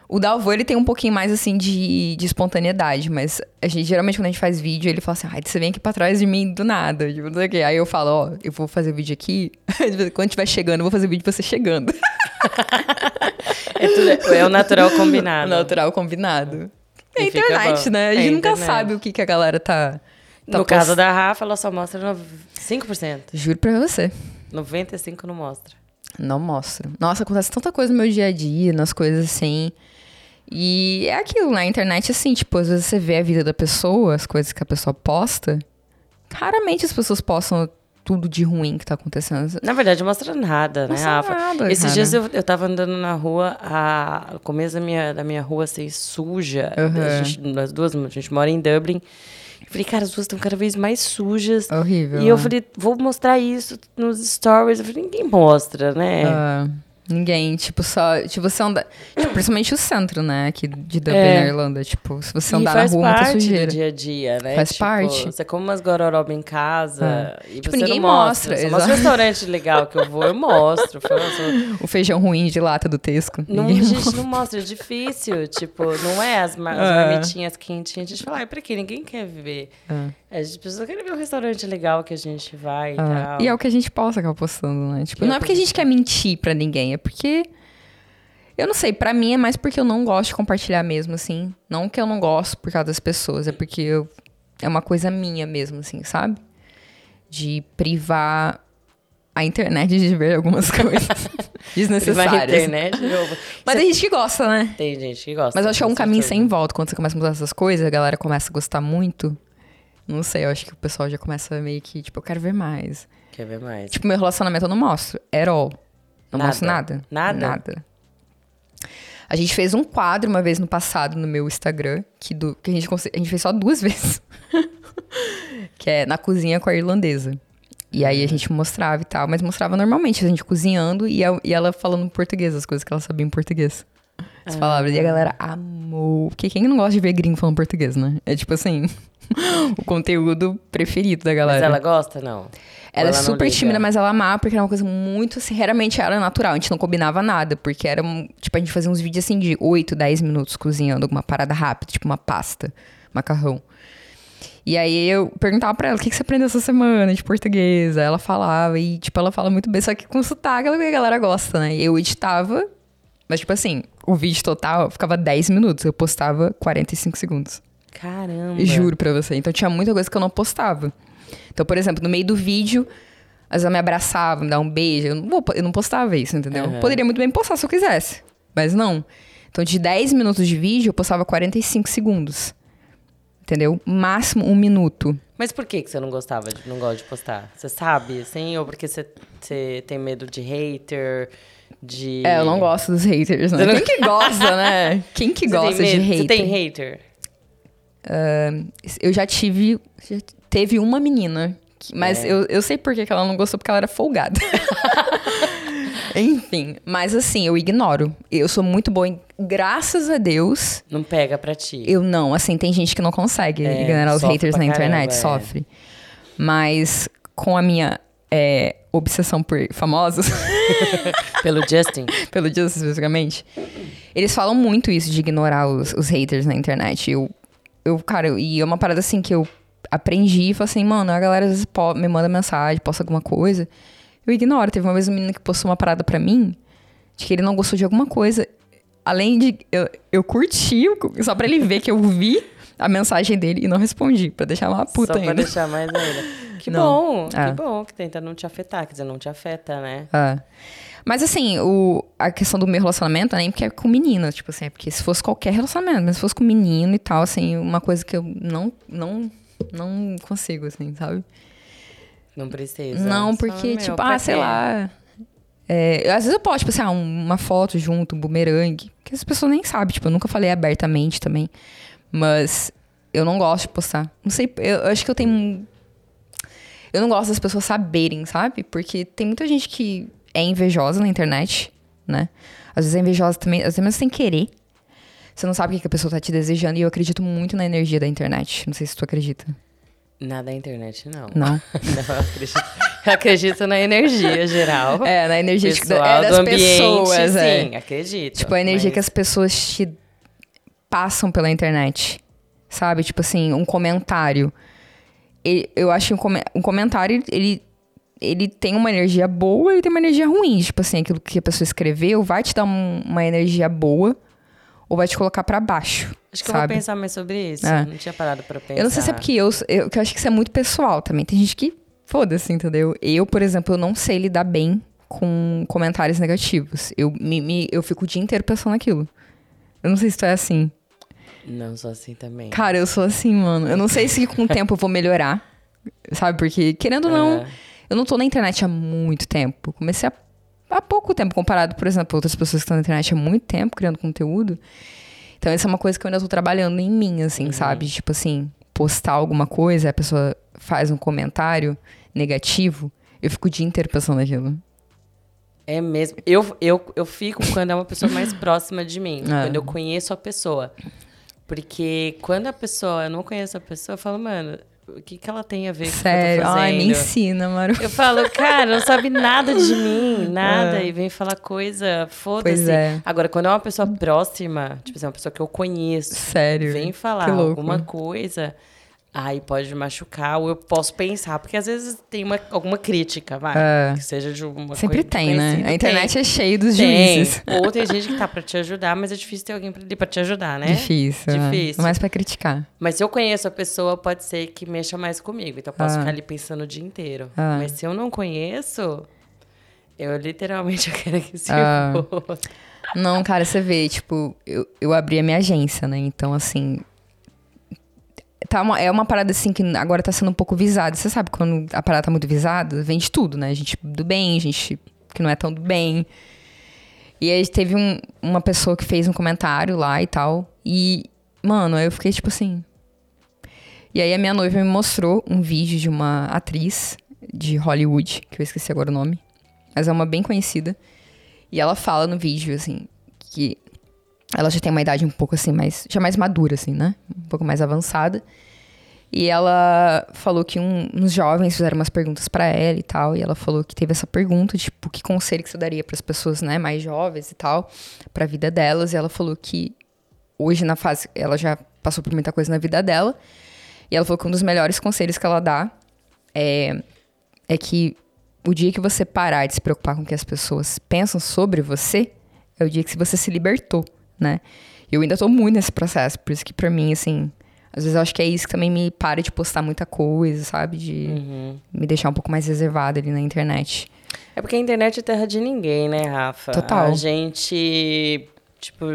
S2: O Dalvan, ele tem um pouquinho mais, assim, de, de espontaneidade, mas a gente, geralmente, quando a gente faz vídeo, ele fala assim, ai, você vem aqui pra trás de mim do nada, tipo, não sei o quê. Aí eu falo, ó, eu vou fazer vídeo aqui, <laughs> quando estiver chegando, eu vou fazer vídeo pra você chegando. <laughs>
S1: é, tudo, é o natural combinado.
S2: Natural combinado. É a internet, né? A gente é nunca internet. sabe o que, que a galera tá... tá
S1: no caso da Rafa, ela só mostra 5%.
S2: Juro pra você.
S1: 95% não mostra.
S2: Não mostra. Nossa, acontece tanta coisa no meu dia a dia, nas coisas assim... E é aquilo, na internet, assim, tipo, às vezes você vê a vida da pessoa, as coisas que a pessoa posta. Raramente as pessoas postam tudo de ruim que tá acontecendo.
S1: Na verdade, mostra nada,
S2: né,
S1: Rafa?
S2: Nada,
S1: Esses cara. dias eu, eu tava andando na rua, a, o começo da minha, da minha rua, assim, suja. Uhum. Gente, nós duas, a gente mora em Dublin. Eu falei, cara, as ruas estão cada vez mais sujas.
S2: Horrível.
S1: E eu né? falei, vou mostrar isso nos stories. Eu falei, ninguém mostra, né?
S2: Uh. Ninguém, tipo, só. Tipo, você anda. Tipo, principalmente o centro, né? Aqui de Dublin, é. na Irlanda. Tipo, se você andar na rua, muita sujeira.
S1: Do dia a dia, né?
S2: Faz
S1: tipo,
S2: parte.
S1: Você come umas gororoba em casa é. e
S2: tipo,
S1: você
S2: ninguém
S1: não mostra.
S2: mostra.
S1: Só restaurante legal que eu vou, eu mostro. <laughs>
S2: o feijão ruim de lata do Tesco.
S1: Não, a gente mostra. não mostra, é difícil. Tipo, não é as, mar as é. marmitinhas quentinhas. A gente fala, ai, pra quê? Ninguém quer viver. É. As pessoas querem ver um restaurante legal que a gente vai e tal.
S2: E é o que a gente posta acaba postando, né? Tipo, não é porque a gente quer mentir pra ninguém, é porque eu não sei, para mim é mais porque eu não gosto de compartilhar mesmo, assim. Não que eu não gosto por causa das pessoas, é porque eu, é uma coisa minha mesmo, assim, sabe? De privar a internet de ver algumas <laughs> coisas <laughs> desnecessárias.
S1: Internet.
S2: Mas tem gente que gosta, né?
S1: Tem gente que gosta.
S2: Mas eu acho que é um caminho sem volta. Quando você começa a mudar essas coisas, a galera começa a gostar muito. Não sei, eu acho que o pessoal já começa meio que, tipo, eu quero ver mais.
S1: Quer ver mais.
S2: Tipo, meu relacionamento eu não mostro. At all. Não
S1: nada.
S2: mostro nada.
S1: Nada?
S2: Nada. A gente fez um quadro uma vez no passado no meu Instagram, que, do, que a, gente, a gente fez só duas <laughs> vezes. que é na cozinha com a irlandesa. E aí a uhum. gente mostrava e tal, mas mostrava normalmente, a gente cozinhando e, a, e ela falando português, as coisas que ela sabia em português. As palavras. E a galera amou. Porque quem não gosta de ver gringo falando português, né? É tipo assim, <laughs> o conteúdo preferido da galera.
S1: Mas ela gosta, não?
S2: Ela,
S1: Ou
S2: é super tímida, mas ela amava, porque era uma coisa muito assim, realmente era natural. A gente não combinava nada, porque era, tipo, a gente fazia uns vídeos assim de 8, 10 minutos cozinhando alguma parada rápida, tipo uma pasta, macarrão. E aí eu perguntava pra ela, o que, que você aprendeu essa semana de português? Aí ela falava, e tipo, ela fala muito bem, só que com sotaque, ela- a galera gosta, né? Eu editava, mas tipo assim, o vídeo total ficava 10 minutos, eu postava 45 segundos.
S1: Caramba.
S2: Juro pra você. Então tinha muita coisa que eu não postava. Então, por exemplo, no meio do vídeo, às vezes ela me abraçava, me dava um beijo. Eu não, vou- eu não postava isso, entendeu?
S1: Aham.
S2: Poderia muito bem postar se eu quisesse. Mas não. Então, de 10 minutos de vídeo, eu postava 45 segundos. Entendeu? Máximo um minuto.
S1: Mas por que, que você não gostava, de, não gosta de postar? Você sabe, assim? Ou porque você, você tem medo de hater, de...
S2: É, eu não gosto dos haters, né?
S1: Não-
S2: Quem que gosta, né? <laughs> Quem que
S1: Você
S2: gosta de hater?
S1: Você tem hater?
S2: Eu já tive. já teve uma menina. que- mas
S1: É.
S2: eu, eu sei por que ela não gostou, porque ela era folgada. <laughs> Enfim, mas assim, eu ignoro. Eu sou muito boa em. Graças a Deus,
S1: Não pega pra ti.
S2: eu não. Assim, tem gente que não consegue
S1: É,
S2: ignorar os haters na internet,
S1: caramba, é.
S2: sofre. Mas com a minha é, obsessão por famosos, <laughs>
S1: Pelo Justin? <laughs>
S2: pelo dia especificamente, eles falam muito isso de ignorar os, os haters na internet. Eu, eu, cara, eu- e é uma parada assim que eu aprendi e falei assim, mano, a galera às vezes me manda mensagem, posta alguma coisa. Eu ignoro. Teve uma vez um menino que postou uma parada pra mim de que ele não gostou de alguma coisa. Além de eu, eu curti, só pra ele ver que eu vi a mensagem dele e não respondi, pra deixar uma puta
S1: Só pra
S2: ainda.
S1: deixar mais ainda. <laughs> Que
S2: Não.
S1: bom,
S2: É.
S1: que bom que tenta não te afetar. Quer dizer, não te afeta, né?
S2: É. Mas assim, o, a questão do meu relacionamento, nem porque é com menina, tipo assim, é porque se fosse qualquer relacionamento, mas se fosse com menino e tal, assim, uma coisa que eu não, não, não consigo, assim, sabe?
S1: Não precisa.
S2: Não,
S1: Só,
S2: porque,
S1: meu,
S2: tipo,
S1: pra
S2: ah, sei lá. É, às vezes eu posto, tipo assim, ah, uma foto junto, um bumerangue, que as pessoas nem sabem, tipo, eu nunca falei abertamente também. Mas eu não gosto de postar. Não sei, eu, eu acho que eu tenho. Eu não gosto das pessoas saberem, sabe? Porque tem muita gente que é invejosa na internet, né? Às vezes é invejosa também, às vezes sem querer. Você não sabe o que que a pessoa tá te desejando, e eu acredito muito na energia da internet. Não sei se tu acredita.
S1: Na da internet, não.
S2: Não. <laughs>
S1: Não, eu acredito, eu acredito na energia geral.
S2: É, na energia de-
S1: Pessoal,
S2: é, das
S1: do ambiente,
S2: pessoas, é.
S1: sim, acredito.
S2: Tipo, a energia que
S1: mas-
S2: as pessoas te passam pela internet. Sabe? Tipo assim, um comentário. Eu acho que um, come- um comentário, ele, ele tem uma energia boa e ele tem uma energia ruim. Tipo assim, aquilo que a pessoa escreveu vai te dar um- uma energia boa ou vai te colocar pra baixo.
S1: Acho que eu vou
S2: sabe?
S1: pensar mais sobre isso.
S2: É.
S1: Não tinha parado pra pensar.
S2: Eu não sei se é porque eu, eu, eu acho que isso é muito pessoal também. Tem gente que, foda-se, entendeu? Eu, por exemplo, eu não sei lidar bem com comentários negativos. Eu, me, me- eu fico o dia inteiro pensando naquilo. Eu não sei se tu é assim.
S1: Não sou assim também.
S2: Cara, eu sou assim, mano. Eu não sei se com o tempo eu vou melhorar. Sabe? Porque, querendo ou não,
S1: É.
S2: eu não tô na internet há muito tempo. Comecei há, há pouco tempo, comparado, por exemplo, a outras pessoas que estão na internet há muito tempo criando conteúdo. Então, essa é uma coisa que eu ainda tô trabalhando em mim, assim, sabe? Tipo assim, postar alguma coisa, a pessoa faz um comentário negativo, eu fico o dia inteiro pensando naquilo.
S1: É mesmo. Eu, eu, eu fico quando é uma pessoa mais próxima de mim.
S2: É.
S1: Quando eu conheço a pessoa. Porque quando a pessoa, eu não conheço a pessoa, eu falo, mano, o que, que ela tem a ver com o que eu
S2: Sério.
S1: tô fazendo?
S2: Ai, me ensina, Maru.
S1: Eu falo, cara, não sabe nada de <laughs> mim, nada, e vem falar coisa, foda-se.
S2: Pois é.
S1: Agora, quando é uma pessoa próxima, tipo assim, uma pessoa que eu conheço,
S2: Sério.
S1: vem falar alguma coisa, aí pode machucar, ou eu posso pensar, porque às vezes tem uma, alguma crítica, vai,
S2: É.
S1: que seja de uma
S2: Sempre tem, né? A internet
S1: tem.
S2: é cheia dos
S1: Tem.
S2: juízes.
S1: Ou tem gente que tá pra te ajudar, mas é difícil ter alguém pra, ali pra te ajudar, né?
S2: Difícil. né?
S1: Difícil.
S2: Mais pra criticar.
S1: Mas se eu conheço a pessoa, pode ser que mexa mais comigo. Então eu posso
S2: Ah.
S1: ficar ali pensando o dia inteiro.
S2: Ah.
S1: Mas se eu não conheço, eu literalmente <laughs> quero que se
S2: Ah. Não, cara, você vê, tipo, eu, eu abri a minha agência, né? Então, assim. Tá uma, é uma parada assim que agora tá sendo um pouco visada. Você sabe quando a parada tá muito visada, vem de tudo, né? Gente do bem, gente que não é tão do bem. E aí teve um- uma pessoa que fez um comentário lá e tal. E, mano, eu fiquei tipo assim. E aí a minha noiva me mostrou um vídeo de uma atriz de Hollywood, que eu esqueci agora o nome. Mas é uma bem conhecida. E ela fala no vídeo, assim, que Ela já tem uma idade um pouco assim, mais, já mais madura, assim, né? Um pouco mais avançada. E ela falou que um, uns jovens fizeram umas perguntas para ela e tal. E ela falou que teve essa pergunta, tipo, que conselho que você daria para as pessoas, né, mais jovens e tal, para a vida delas. E ela falou que hoje na fase, ela já passou por muita coisa na vida dela. E ela falou que um dos melhores conselhos que ela dá é, é que o dia que você parar de se preocupar com o que as pessoas pensam sobre você, é o dia que você se libertou, né? Eu ainda tô muito nesse processo, por isso que pra mim, assim, às vezes eu acho que é isso que também me para de postar muita coisa, sabe? De
S1: Uhum.
S2: me deixar um pouco mais reservada ali na internet.
S1: É porque a internet é terra de ninguém, né, Rafa?
S2: Total.
S1: A gente, tipo,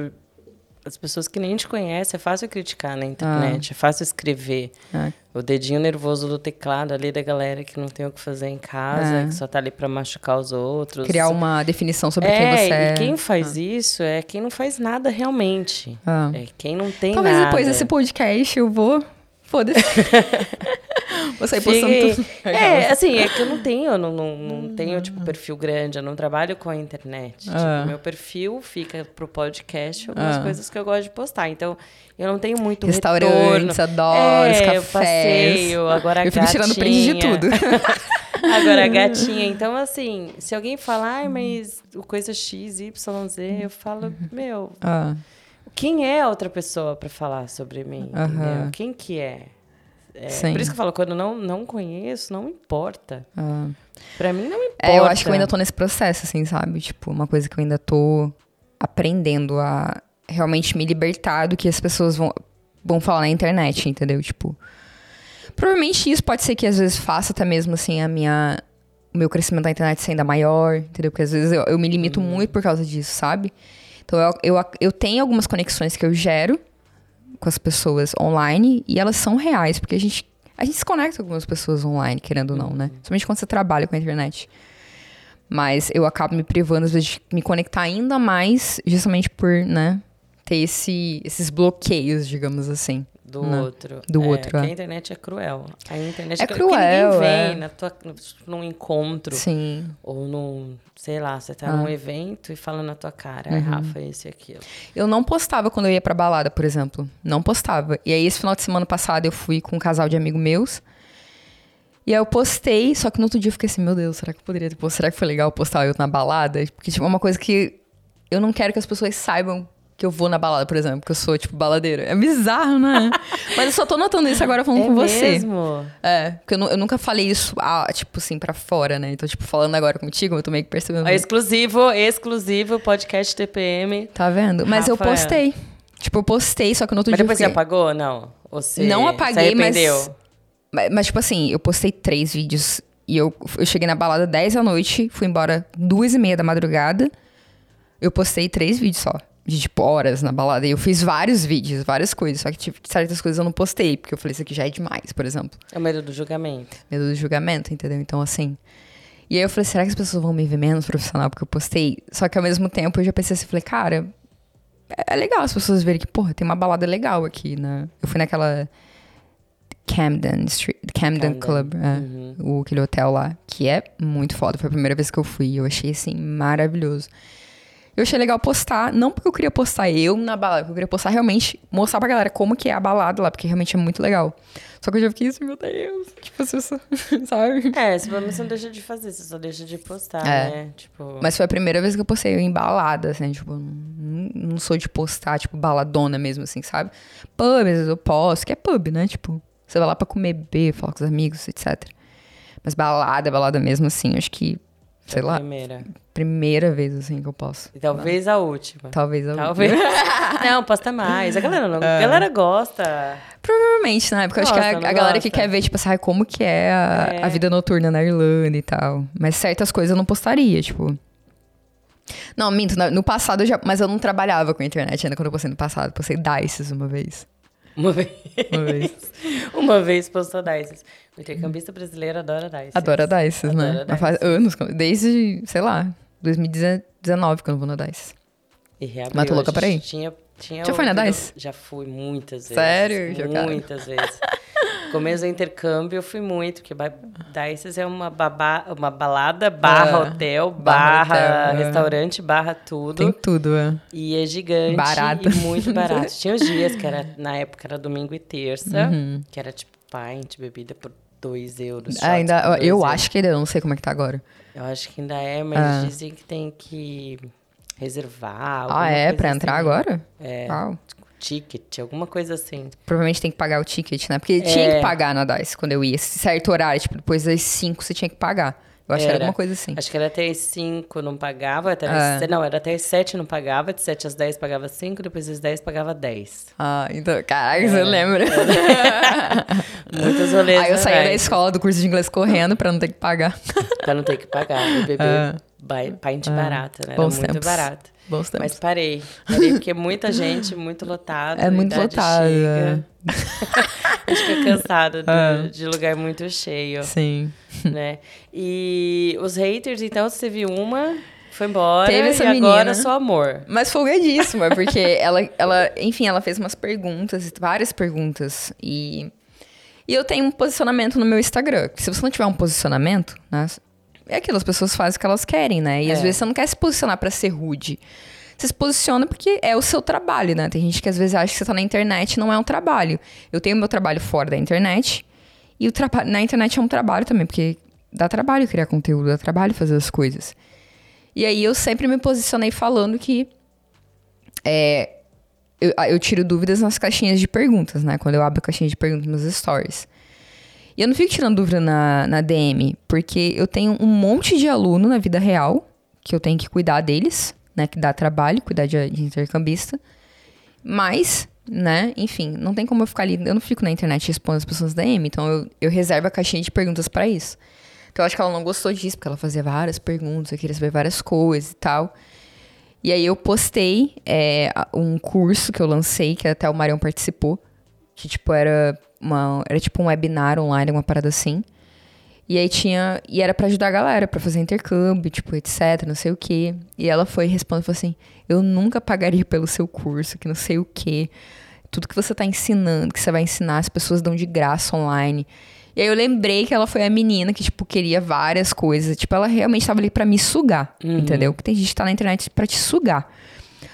S1: as pessoas que nem te conhecem, é fácil criticar na internet, é fácil escrever.
S2: É.
S1: O dedinho nervoso do teclado ali da galera que não tem o que fazer em casa,
S2: É.
S1: que só tá ali pra machucar os outros.
S2: Criar uma definição sobre
S1: é,
S2: quem você é.
S1: e quem faz isso é quem não faz nada realmente.
S2: Ah.
S1: É quem não tem
S2: Talvez
S1: nada.
S2: depois desse podcast eu vou. Foda-se. <laughs> vou sair postando tudo.
S1: É, assim, é que eu não tenho, eu não, não, não tenho, tipo, perfil grande, eu não trabalho com a internet.
S2: Ah.
S1: Tipo, meu perfil fica pro podcast algumas
S2: Ah.
S1: coisas que eu gosto de postar. Então, eu não tenho muito
S2: Restaurantes,
S1: retorno.
S2: adoro,
S1: é,
S2: cafés.
S1: eu passeio, agora a <laughs>
S2: Eu fico tirando print de
S1: gatinha.
S2: tudo. <laughs>
S1: Agora a gatinha. Então, assim, se alguém falar, ai, mas o coisa X, Y, Z, eu falo, meu,
S2: Ah,
S1: quem é a outra pessoa pra falar sobre mim? Quem que é? É. Por isso que eu falo, quando não, não conheço, não importa.
S2: ah.
S1: Pra mim, não importa.
S2: É, eu acho que eu ainda tô nesse processo, assim, sabe? Tipo, uma coisa que eu ainda tô aprendendo a realmente me libertar do que as pessoas vão, vão falar na internet, entendeu? Tipo, provavelmente isso pode ser que às vezes faça até mesmo, assim, a minha... O meu crescimento na internet ser ainda maior, entendeu? Porque às vezes eu, eu me limito muito por causa disso, sabe? Então eu, eu, eu tenho algumas conexões que eu gero com as pessoas online e elas são reais, porque a gente, a gente se conecta com algumas pessoas online, querendo ou não, né? Somente quando você trabalha com a internet. Mas eu acabo me privando, às vezes, de me conectar ainda mais, justamente por, né, ter esse, esses bloqueios, digamos assim.
S1: Do
S2: Não.
S1: outro.
S2: Do
S1: É,
S2: outro, é.
S1: A internet é cruel. A internet
S2: É
S1: que
S2: cruel,
S1: ninguém
S2: é.
S1: vem na tua, num encontro.
S2: Sim.
S1: Ou num, sei lá, você tá
S2: Ah.
S1: num evento e fala na tua cara,
S2: Uhum.
S1: Rafa, esse e aquilo.
S2: Eu não postava quando eu ia pra balada, por exemplo. Não postava. E aí, esse final de semana passado, eu fui com um casal de amigos meus. E aí eu postei, só que no outro dia eu fiquei assim, meu Deus, será que eu poderia ter postado? Será que foi legal postar eu na balada? Porque, tipo, é uma coisa que eu não quero que as pessoas saibam que eu vou na balada, por exemplo, que eu sou, tipo, baladeira. É bizarro, né? <laughs> Mas eu só tô notando isso agora falando
S1: é
S2: com você.
S1: mesmo?
S2: É, porque eu, eu nunca falei isso, ah, tipo assim, pra fora, né? Então, tipo, falando agora contigo, eu tô meio que percebendo.
S1: É exclusivo, exclusivo, podcast TPM.
S2: Tá vendo? Mas eu
S1: Rafael.
S2: postei. Tipo, eu postei, só que no outro
S1: Mas
S2: dia eu
S1: depois você
S2: fiquei...
S1: apagou? Não. Você
S2: Não apaguei, mas-? Mas, mas, tipo assim, eu postei três vídeos e eu, eu cheguei na balada 10 da noite, fui embora duas e meia da madrugada. Eu postei três vídeos só. De, tipo, horas na balada. E eu fiz vários vídeos, várias coisas. Só que, tipo, certas coisas eu não postei, porque eu falei, isso aqui já é demais, por exemplo.
S1: É o medo do julgamento.
S2: Medo do julgamento, entendeu? Então, assim. E aí eu falei, será que as pessoas vão me ver menos profissional porque eu postei? Só que ao mesmo tempo eu já pensei assim, falei, cara, é legal as pessoas verem que, porra, tem uma balada legal aqui, né? Eu fui naquela Camden Street, Camden,
S1: Camden.
S2: Club, é,
S1: Uhum.
S2: o, aquele hotel lá, que é muito foda. Foi a primeira vez que eu fui e eu achei, assim, maravilhoso. Eu achei legal postar, não porque eu queria postar eu na balada, porque eu queria postar realmente, mostrar pra galera como que é a balada lá, porque realmente é muito legal. Só que eu já fiquei assim, meu Deus, tipo, você só- <laughs> sabe?
S1: É, se você não deixa de fazer, você só deixa de postar,
S2: É.
S1: né? Tipo,
S2: Mas foi a primeira vez que eu postei eu em balada, assim, tipo, não, não sou de postar, tipo, baladona mesmo, assim, sabe? Pub, às vezes eu posto, que é pub, né? Tipo, você vai lá pra comer, beber, falar com os amigos, etc. Mas balada, balada mesmo, assim, acho que, sei
S1: a
S2: lá,
S1: primeira.
S2: primeira vez, assim, que eu posso.
S1: E talvez a última.
S2: Talvez eu...
S1: Talvez. <laughs> não, posta mais. A galera não. A galera gosta.
S2: Provavelmente, né? Porque eu acho que
S1: Gosta,
S2: a, a galera que
S1: gosta?
S2: quer ver, tipo, sabe como que é a,
S1: É.
S2: a vida noturna na Irlanda e tal. Mas certas coisas eu não postaria, tipo. Não, minto, no passado eu já. Mas eu não trabalhava com a internet ainda quando eu postei no passado. Postei Dices uma vez.
S1: Uma vez.
S2: Uma vez. <laughs>
S1: Uma vez postou Dices. O intercambista brasileiro adora Dices.
S2: Adora Dices, né?
S1: Adora
S2: Mas faz
S1: Dices.
S2: anos, desde, sei lá, 2019 que eu não vou na Dice.
S1: E reabriu.
S2: Mas tô louca
S1: a
S2: pra
S1: gente
S2: ir.
S1: Tinha, tinha
S2: Já foi na Dice?
S1: Já fui muitas vezes.
S2: Sério?
S1: Muitas vezes. começo do intercâmbio eu fui muito, porque Dices é uma, babá, uma balada barra
S2: Ah,
S1: hotel,
S2: barra
S1: barra,
S2: hotel,
S1: restaurante, barra tudo.
S2: Tem tudo, é.
S1: E é gigante
S2: Barato.
S1: e muito barato. <laughs> Tinha os dias que era, na época, era domingo e terça,
S2: Uhum.
S1: que era tipo pint, bebida por 2 euros.
S2: Ainda,
S1: por dois
S2: eu
S1: euros.
S2: acho que ainda não sei como é que tá agora.
S1: Eu acho que ainda é, mas
S2: Ah.
S1: dizem que tem que reservar.
S2: Ah, é? Pra
S1: assim.
S2: entrar agora?
S1: É.
S2: Uau.
S1: Ticket, alguma coisa assim.
S2: Provavelmente tem que pagar o ticket, né? Porque tinha
S1: É.
S2: que pagar na DICE quando eu ia. Certo horário, tipo, depois das 5 você tinha que pagar. Eu acho que era
S1: Era.
S2: alguma coisa assim.
S1: Acho que era até as 5 não pagava, até as, não, era até as 7 não pagava, de 7 às 10 pagava 5, depois das 10 pagava 10.
S2: Ah, então, caraca, você
S1: É.
S2: lembra? <laughs>
S1: Muitos rolês.
S2: Aí eu
S1: né,
S2: saía da escola do curso de inglês correndo pra não ter que pagar.
S1: Pra não ter que pagar. E beber <laughs>
S2: Ah.
S1: Pint barata, né? Era muito
S2: tempos.
S1: barato.
S2: Bons tempos.
S1: Mas parei. Parei porque muita <laughs> gente, muito lotado.
S2: É muito lotado,
S1: chega. A gente fica cansado do-
S2: É.
S1: de lugar muito cheio,
S2: Sim. <laughs>
S1: né? E os haters, então, você viu uma, foi embora
S2: Teve essa
S1: e agora
S2: menina.
S1: só amor.
S2: Mas folgadíssima, porque <laughs> ela, ela, enfim, ela fez umas perguntas, várias perguntas. E, e eu tenho um posicionamento no meu Instagram. que Se você não tiver um posicionamento, né? É aquilo, as pessoas fazem o que elas querem, né? E às
S1: É.
S2: vezes você não quer se posicionar pra ser rude. Você se posiciona porque é o seu trabalho, né? Tem gente que às vezes acha que você tá na internet e não é um trabalho. Eu tenho meu trabalho fora da internet. E o na internet é um trabalho também, porque dá trabalho criar conteúdo, dá trabalho fazer as coisas. E aí eu sempre me posicionei falando que é, eu, eu tiro dúvidas nas caixinhas de perguntas, né? Quando eu abro a caixinha de perguntas nos stories. E eu não fico tirando dúvida na, na DM, porque eu tenho um monte de aluno na vida real que eu tenho que cuidar deles, né? Que dá trabalho, cuidar de, de intercambista. Mas, né, enfim, não tem como eu ficar ali. Eu não fico na internet respondendo as pessoas da DM, então eu, eu reservo a caixinha de perguntas pra isso. Então eu acho que ela não gostou disso, porque ela fazia várias perguntas, eu queria saber várias coisas e tal. E aí eu postei é, um curso que eu lancei, que até o Marião participou, que tipo era uma era tipo um webinar online, uma parada assim. E aí tinha e era pra ajudar a galera pra fazer intercâmbio, tipo, etc, não sei o quê. E ela foi respondendo falou assim: "Eu nunca pagaria pelo seu curso, que não sei o quê. Tudo que você tá ensinando, que você vai ensinar, as pessoas dão de graça online". E aí eu lembrei que ela foi a menina que, tipo, queria várias coisas. Tipo, ela realmente tava ali pra me sugar, entendeu? Porque tem gente que tá na internet pra te sugar.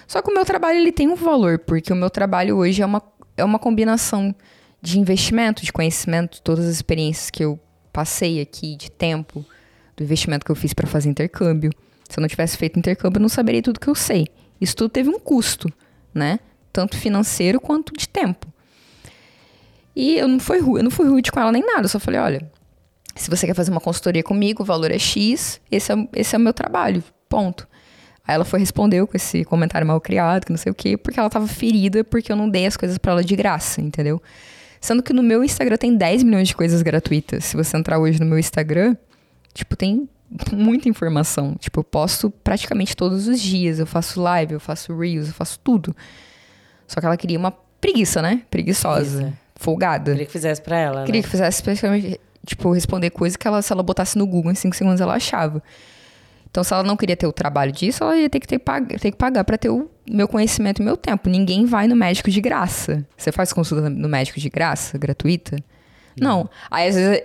S2: Só que o meu trabalho, ele tem um valor, porque o meu trabalho hoje é uma, é uma combinação de investimento, de conhecimento, todas as experiências que eu passei aqui, de tempo, do investimento que eu fiz pra fazer intercâmbio. Se eu não tivesse feito intercâmbio, eu não saberia tudo que eu sei. Isso tudo teve um custo, né? Tanto financeiro quanto de tempo. E eu não fui eu não fui rude com ela nem nada. Eu só falei, olha, se você quer fazer uma consultoria comigo, o valor é X, esse é, esse é o meu trabalho. Ponto. Aí ela foi respondeu com esse comentário mal criado, que não sei o quê, porque ela tava ferida porque eu não dei as coisas pra ela de graça, entendeu? Sendo que no meu Instagram tem 10 milhões de coisas gratuitas. Se você entrar hoje no meu Instagram, tipo, tem muita informação. Tipo, eu posto praticamente todos os dias. Eu faço live, eu faço reels, eu faço tudo. Só que ela queria uma preguiça, né? Preguiçosa.
S1: Preguiça.
S2: Folgada.
S1: Queria que fizesse pra ela,
S2: Queria
S1: né?
S2: que fizesse praticamente, tipo, responder coisa que ela, se ela botasse no Google em 5 segundos, ela achava. Então, se ela não queria ter o trabalho disso, ela ia ter que, ter, ter que pagar pra ter o meu conhecimento e meu tempo. Ninguém vai no médico de graça. Você faz consulta no médico de graça, gratuita? Não. Aí, às vezes,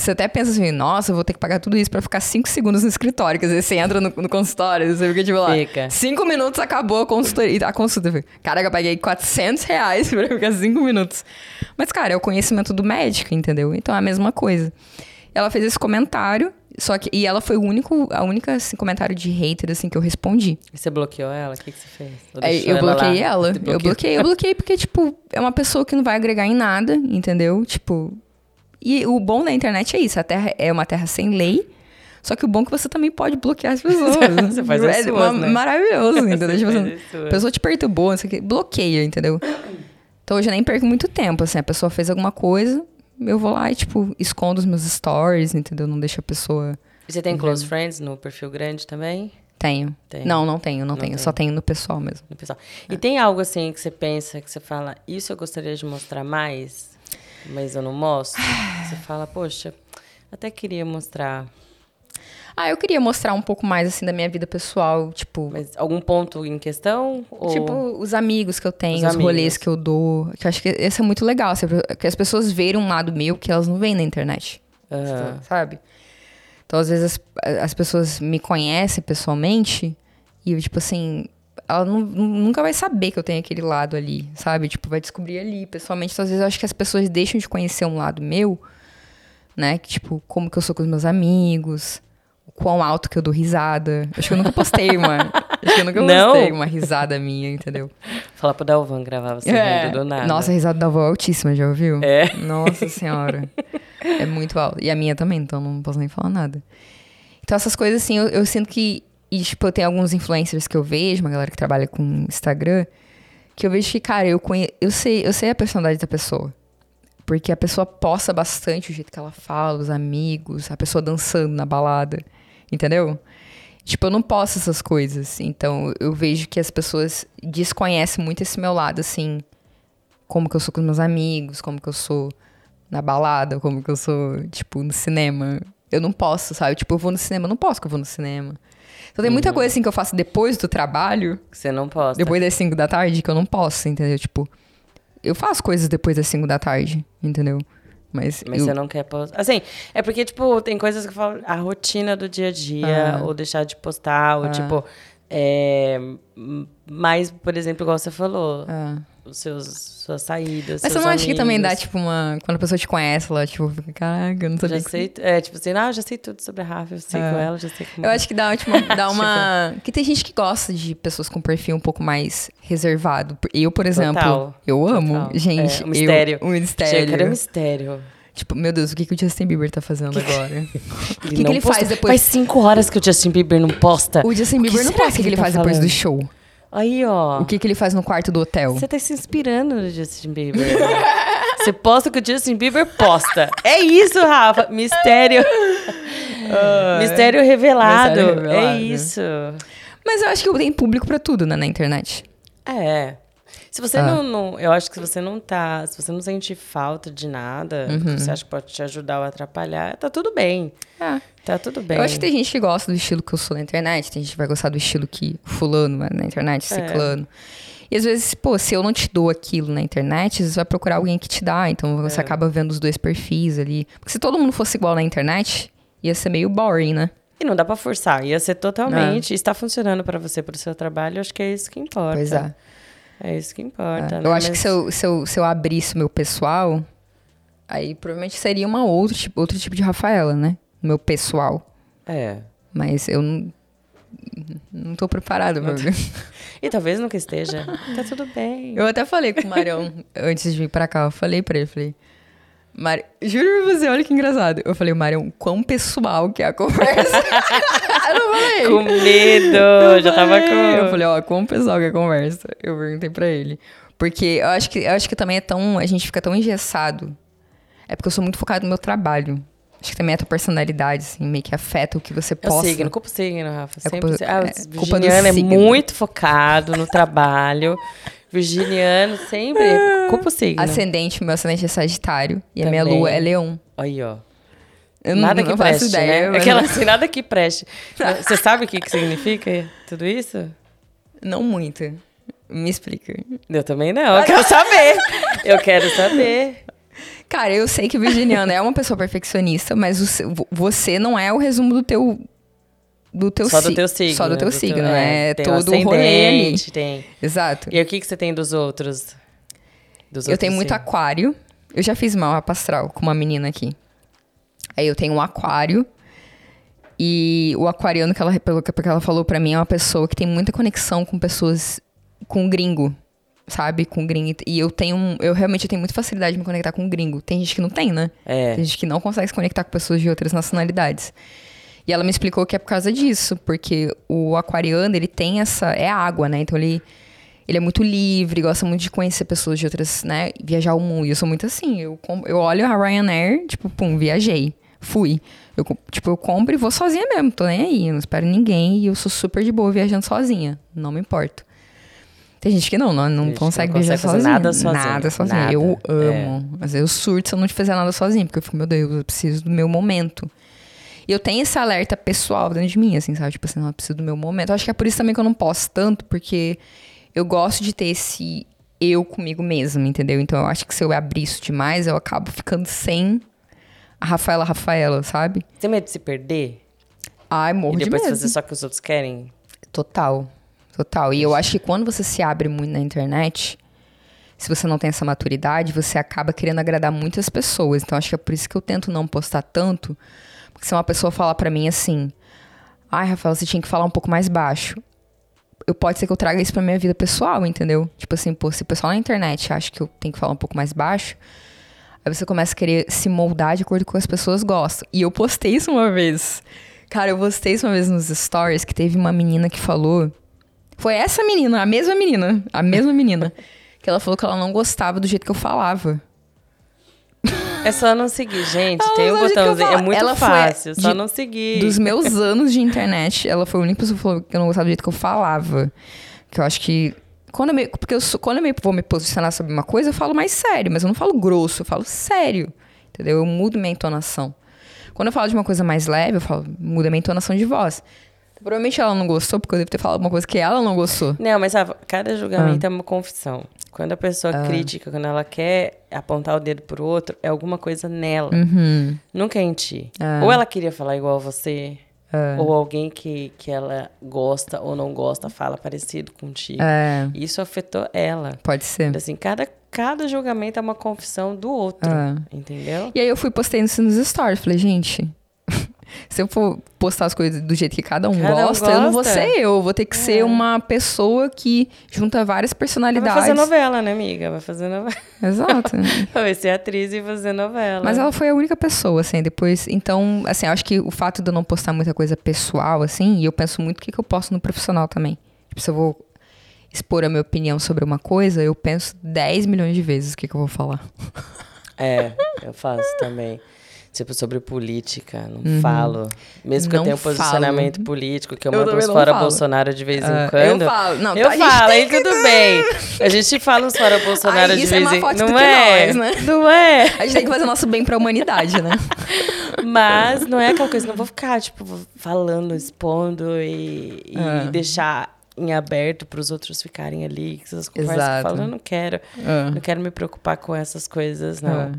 S2: você até pensa assim, nossa, eu vou ter que pagar tudo isso pra ficar 5 segundos no escritório. Quer dizer, você entra no, no consultório, você fica tipo lá.
S1: Fica.
S2: 5 minutos acabou a consultoria. A consulta. Caraca, eu paguei 400 reais pra ficar 5 minutos. Mas, cara, é o conhecimento do médico, entendeu? Então é a mesma coisa. Ela fez esse comentário, só que. E ela foi o único, a única assim, comentário de hater assim, que eu respondi.
S1: E você bloqueou ela? O que, que você fez? Deixou
S2: eu bloqueei ela. Eu
S1: bloqueou?
S2: bloqueei, eu bloqueei porque, tipo, é uma pessoa que não vai agregar em nada, entendeu? Tipo. E o bom da internet é isso: a terra é uma terra sem lei. Só que o bom é que você também pode bloquear as pessoas. <laughs>
S1: Você faz as
S2: é
S1: suas, né?
S2: maravilhoso, <laughs> entendeu?
S1: Você
S2: Tipo
S1: faz
S2: assim, a pessoa te perturbou, não sei o quê, bloqueia, entendeu? Então hoje eu nem perco muito tempo, assim, a pessoa fez alguma coisa, eu vou lá e, tipo, escondo os meus stories, entendeu? Não deixo a pessoa.
S1: E você tem close friends no perfil grande também?
S2: Tenho.
S1: Tem.
S2: Não, não tenho, não,
S1: Não
S2: tenho.
S1: tem.
S2: Só tenho no pessoal mesmo.
S1: No pessoal. E tem algo assim que você pensa, que você fala, isso eu gostaria de mostrar mais, mas eu não mostro? <sighs> Você fala, poxa, até queria mostrar.
S2: Ah, eu queria mostrar um pouco mais, assim, da minha vida pessoal, tipo...
S1: Mas algum ponto em questão? Ou...
S2: Tipo, os amigos que eu tenho,
S1: Os
S2: os, rolês que eu dou. Que eu acho que esse é muito legal. assim, Que as pessoas verem um lado meu que elas não veem na internet.
S1: Aham.
S2: Sabe? Então, às vezes, as, as pessoas me conhecem pessoalmente e, eu, tipo assim, ela não- nunca vai saber que eu tenho aquele lado ali, sabe? Tipo, vai descobrir ali, pessoalmente. Então, às vezes, eu acho que as pessoas deixam de conhecer um lado meu, né? Que, tipo, como que eu sou com os meus amigos, quão alto que eu dou risada. Acho que eu nunca postei uma. acho que eu nunca
S1: Não?
S2: postei uma risada minha, entendeu?
S1: Falar pro Dalvan gravar você rindo do nada.
S2: É. Nossa, a risada da avó é altíssima, já ouviu?
S1: É.
S2: Nossa senhora. é muito alto. E a minha também, então não posso nem falar nada. Então, essas coisas, assim, eu, eu sinto que. E, tipo, eu tenho alguns influencers que eu vejo, uma galera que trabalha com Instagram, que eu vejo que, cara, eu, conhe... eu, sei, eu sei a personalidade da pessoa. Porque a pessoa posta bastante o jeito que ela fala, os amigos, a pessoa dançando na balada. Entendeu? Tipo, eu não posto essas coisas. Então, eu vejo que as pessoas desconhecem muito esse meu lado, assim. Como que eu sou com os meus amigos, como que eu sou na balada, como que eu sou, tipo, no cinema. Eu não posso, sabe? Tipo, eu vou no cinema, eu não posso que eu vou no cinema. Então tem muita coisa, assim, que eu faço depois do trabalho,
S1: você não posta.
S2: depois das 5 da tarde, que eu não posso, entendeu? Tipo, eu faço coisas depois das 5 da tarde, entendeu? Mas,
S1: Mas
S2: eu-
S1: você não quer postar. Assim, é porque, tipo, tem coisas que eu falo, a rotina do dia a dia,
S2: Ah.
S1: ou deixar de postar, ou, tipo, é, m- mais, por exemplo, igual você falou,
S2: Ah.
S1: Seus, suas saídas.
S2: Mas você não acha que também dá,
S1: amigos.
S2: tipo, uma. Quando a pessoa te conhece, ela, tipo, fica, caraca, eu não sabia
S1: Já
S2: que-
S1: sei, é, tipo assim, ah, já sei tudo sobre a Rafa, eu sei
S2: É.
S1: com ela, já sei como.
S2: Eu acho que dá, tipo, <laughs> dá uma. que tem gente que gosta de pessoas com perfil um pouco mais reservado. Eu, por exemplo,
S1: Total,
S2: eu amo.
S1: total.
S2: Gente,
S1: É, um mistério.
S2: Eu, um
S1: Chega,
S2: mistério.
S1: cadê o mistério?
S2: Tipo, meu Deus, o que, que o Justin Bieber tá fazendo agora? <laughs> O que, que
S1: não
S2: ele
S1: posta-
S2: faz depois?
S1: Faz cinco horas que o Justin Bieber não posta.
S2: O Justin
S1: O
S2: Bieber não
S1: será
S2: posta o que,
S1: que
S2: ele
S1: ele tá
S2: faz depois do
S1: falando?
S2: show.
S1: Aí, ó.
S2: O que, que ele faz no quarto do hotel.
S1: Você tá se inspirando no Justin Bieber. <laughs> Você posta o que o Justin Bieber posta. É isso, Rafa. Mistério. Mistério revelado.
S2: Mistério revelado.
S1: É isso.
S2: Mas eu acho que tenho público pra tudo, né, na internet.
S1: É. Se você
S2: Ah.
S1: não, não- Eu acho que se você não tá. Se você não sente falta de nada,
S2: Uhum.
S1: você acha que pode te ajudar ou atrapalhar, tá tudo bem.
S2: É.
S1: Tá tudo bem.
S2: Eu acho que tem gente que gosta do estilo que eu sou na internet, tem gente que vai gostar do estilo que fulano é na internet,
S1: É.
S2: ciclano. E às vezes, pô, se eu não te dou aquilo na internet, você vai procurar alguém que te dá. Então
S1: É.
S2: você acaba vendo os dois perfis ali. Porque se todo mundo fosse igual na internet, ia ser meio boring, né?
S1: E não dá pra forçar. Ia ser totalmente. Está funcionando pra você, pro seu trabalho, acho que é isso que importa.
S2: Pois é.
S1: É isso que importa.
S2: É.
S1: né?
S2: Eu acho que
S1: Mas-
S2: se eu, se, eu, se eu abrisse o meu pessoal, aí provavelmente seria uma outro tipo, outro tipo de Rafaela, né? Meu pessoal.
S1: É.
S2: Mas eu não. Não tô preparada pra <laughs> ver.
S1: E talvez nunca esteja. tá tudo bem.
S2: Eu até falei com o Marião antes de vir pra cá. Eu falei pra ele, falei. Mari... Juro pra você, olha que engraçado. Eu falei, Marião, quão pessoal que é a conversa. <laughs> eu não falei.
S1: Com medo.
S2: Eu
S1: já tava
S2: falei.
S1: com.
S2: Eu falei, ó, quão pessoal que é a conversa. Eu perguntei pra ele. Porque eu acho que, eu acho que também é tão. A gente fica tão engessado. É porque eu sou muito focado no meu trabalho. Acho que também a tua personalidade, assim, meio que afeta o que você
S1: É o signo, culpa o signo, Rafa.
S2: É
S1: Sempre.
S2: culpa-
S1: ah,
S2: é
S1: o
S2: culpa do
S1: é
S2: signo.
S1: muito focado no trabalho. Virginiano sempre. <laughs> Culpa o signo.
S2: Ascendente, meu ascendente é Sagitário. E a minha
S1: Também.
S2: lua é Leão.
S1: Aí, ó.
S2: Eu não-
S1: nada
S2: não
S1: que
S2: faço
S1: preste,
S2: ideia,
S1: né? Aquela <laughs> assim, nada que preste. Você sabe o que, que significa tudo isso?
S2: Não muito. Me explica.
S1: Eu também não. Eu quero saber. Eu quero saber.
S2: Cara, eu sei que o virginiano <laughs> é uma pessoa perfeccionista, mas seu- você não é o resumo do teu do teu
S1: Só do teu signo.
S2: Só do teu signo, né? É
S1: tem
S2: todo
S1: o
S2: rolê ali.
S1: Tem.
S2: Exato.
S1: E o que, que você tem dos outros? Dos
S2: Eu
S1: outros
S2: tenho muito
S1: signos?
S2: aquário. Eu já fiz mapa astral com uma menina aqui. Aí eu tenho um aquário. E o aquariano, que ela, pelo que ela falou pra mim, é uma pessoa que tem muita conexão com pessoas com gringo. Sabe? Com gringo. E eu tenho. Eu realmente tenho muita facilidade de me conectar com gringo. Tem gente que não tem, né?
S1: É.
S2: Tem gente que não consegue se conectar com pessoas de outras nacionalidades. E ela me explicou que é por causa disso, porque o aquariano, ele tem essa. É água, né? Então ele. Ele é muito livre, gosta muito de conhecer pessoas de outras, né? Viajar o mundo. E eu sou muito assim. Eu, eu olho a Ryanair, tipo, pum, viajei. Fui. Eu, tipo, eu compro e vou sozinha mesmo. Tô nem aí. Eu não espero ninguém. E eu sou super de boa viajando sozinha. Não me importo. Tem gente que não, não, não consegue
S1: não consegue fazer
S2: sozinha.
S1: nada sozinha.
S2: Nada sozinha.
S1: Nada.
S2: Eu
S1: É.
S2: amo. Mas eu surto se eu não fizer nada sozinho, porque eu fico, meu Deus, eu preciso do meu momento. E eu tenho esse alerta pessoal dentro de mim, assim, sabe? Tipo assim, não, eu preciso do meu momento. Eu acho que é por isso também que eu não posso tanto, porque eu gosto de ter esse eu comigo mesma, entendeu? Então eu acho que se eu abrir isso demais, eu acabo ficando sem a Rafaela Rafaela, sabe?
S1: Tem medo de se perder?
S2: Ai, morro
S1: e
S2: de
S1: depois
S2: medo.
S1: fazer só o que os outros querem?
S2: Total. Total. E eu acho que quando você se abre muito na internet, se você não tem essa maturidade, você acaba querendo agradar muitas pessoas. Então acho que é por isso que eu tento não postar tanto. Porque se uma pessoa falar pra mim assim: Ai, Rafael, você tinha que falar um pouco mais baixo. Eu pode ser que eu traga isso pra minha vida pessoal, entendeu? Tipo assim, pô, se o pessoal na internet acha que eu tenho que falar um pouco mais baixo, aí você começa a querer se moldar de acordo com o que as pessoas gostam. E eu postei isso uma vez. Cara, eu postei isso uma vez nos stories que teve uma menina que falou. Foi essa menina, a mesma menina, a mesma menina, que ela falou que ela não gostava do jeito que eu falava.
S1: É só não seguir, gente.
S2: Ela
S1: Tem um botãozinho. É muito
S2: Ela
S1: fácil. Só
S2: de-
S1: não seguir.
S2: Dos meus anos de internet, ela foi a única pessoa que falou que eu não gostava do jeito que eu falava. Que eu acho que. Quando eu me, porque eu sou- quando eu me, vou me posicionar sobre uma coisa, eu falo mais sério, mas eu não falo grosso, eu falo sério. Entendeu? Eu mudo minha entonação. Quando eu falo de uma coisa mais leve, eu falo, muda minha entonação de voz. Provavelmente ela não gostou, porque eu devo ter falado uma coisa que ela não gostou.
S1: Não, mas sabe, cada julgamento
S2: Ah.
S1: é uma confissão. Quando a pessoa critica, quando ela quer apontar o dedo pro outro, é alguma coisa nela.
S2: Uhum.
S1: Nunca é em ti.
S2: Ah.
S1: Ou ela queria falar igual a você, ou alguém que, que ela gosta ou não gosta fala parecido contigo.
S2: É,
S1: Isso afetou ela.
S2: pode ser.
S1: Assim, cada, cada julgamento é uma confissão do outro.
S2: Ah.
S1: Entendeu?
S2: E aí eu fui postei isso nos stories. Falei, gente, se eu for postar as coisas do jeito que cada um,
S1: Cada um
S2: gosta, eu não vou
S1: gosta.
S2: ser eu. Eu vou ter que ser uma pessoa que junta várias
S1: Vai
S2: personalidades.
S1: fazer novela, né, amiga? Vai fazer novela.
S2: Exato. <laughs>
S1: Vai ser atriz e fazer novela.
S2: Mas ela foi a única pessoa, assim, depois. Então, assim, eu acho que o fato de eu não postar muita coisa pessoal, assim, e eu penso muito o que, que eu posto no profissional também. Tipo, se eu vou expor a minha opinião sobre uma coisa, eu penso 10 milhões de vezes o que, que eu vou falar.
S1: É, eu faço também. Tipo, sobre política, não falo. Mesmo que
S2: Uhum. Não
S1: eu tenha um posicionamento
S2: falo.
S1: político, que eu,
S2: Eu
S1: mando uns fora
S2: falo.
S1: Bolsonaro de vez em
S2: Ah,
S1: quando.
S2: eu falo. Não,
S1: eu
S2: gente
S1: falo, aí tudo bem. A gente fala uns fora Bolsonaro
S2: Aí
S1: de
S2: é
S1: vez em quando.
S2: do
S1: Não
S2: que
S1: é?
S2: nós, né?
S1: Não é?
S2: A gente tem que fazer nosso bem pra humanidade, né? <laughs>
S1: Mas não é aquela coisa, não vou ficar, tipo, falando, expondo e, e
S2: Ah.
S1: deixar em aberto para os outros ficarem ali, que essas conversas que eu
S2: Exato.
S1: falo, eu não quero.
S2: Ah.
S1: Não quero me preocupar com essas coisas, não.
S2: É.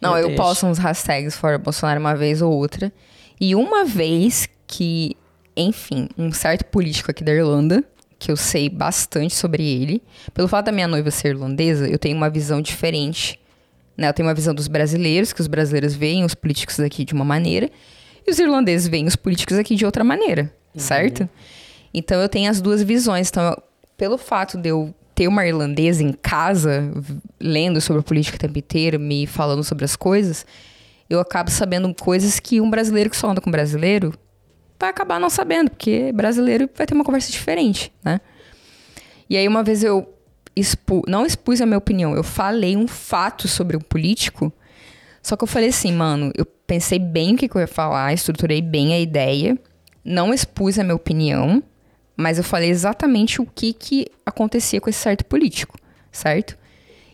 S2: Não, eu,
S1: deixo.
S2: posto uns hashtags fora Bolsonaro uma vez ou outra. E uma vez que, enfim, um certo político aqui da Irlanda, que eu sei bastante sobre ele, pelo fato da minha noiva ser irlandesa, eu tenho uma visão diferente. Né? Eu tenho uma visão dos brasileiros, que os brasileiros veem os políticos aqui de uma maneira, e os irlandeses veem os políticos aqui de outra maneira, certo? Então eu tenho as duas visões. Então, pelo fato de eu ter uma irlandesa em casa, lendo sobre a política o tempo inteiro, me falando sobre as coisas, eu acabo sabendo coisas que um brasileiro que só anda com brasileiro vai acabar não sabendo, porque brasileiro vai ter uma conversa diferente, né? E aí uma vez eu expu, não expus a minha opinião, eu falei um fato sobre um político, só que eu falei assim, mano, eu pensei bem o que, que eu ia falar, estruturei bem a ideia, não expus a minha opinião, mas eu falei exatamente o que, que acontecia com esse certo político, certo?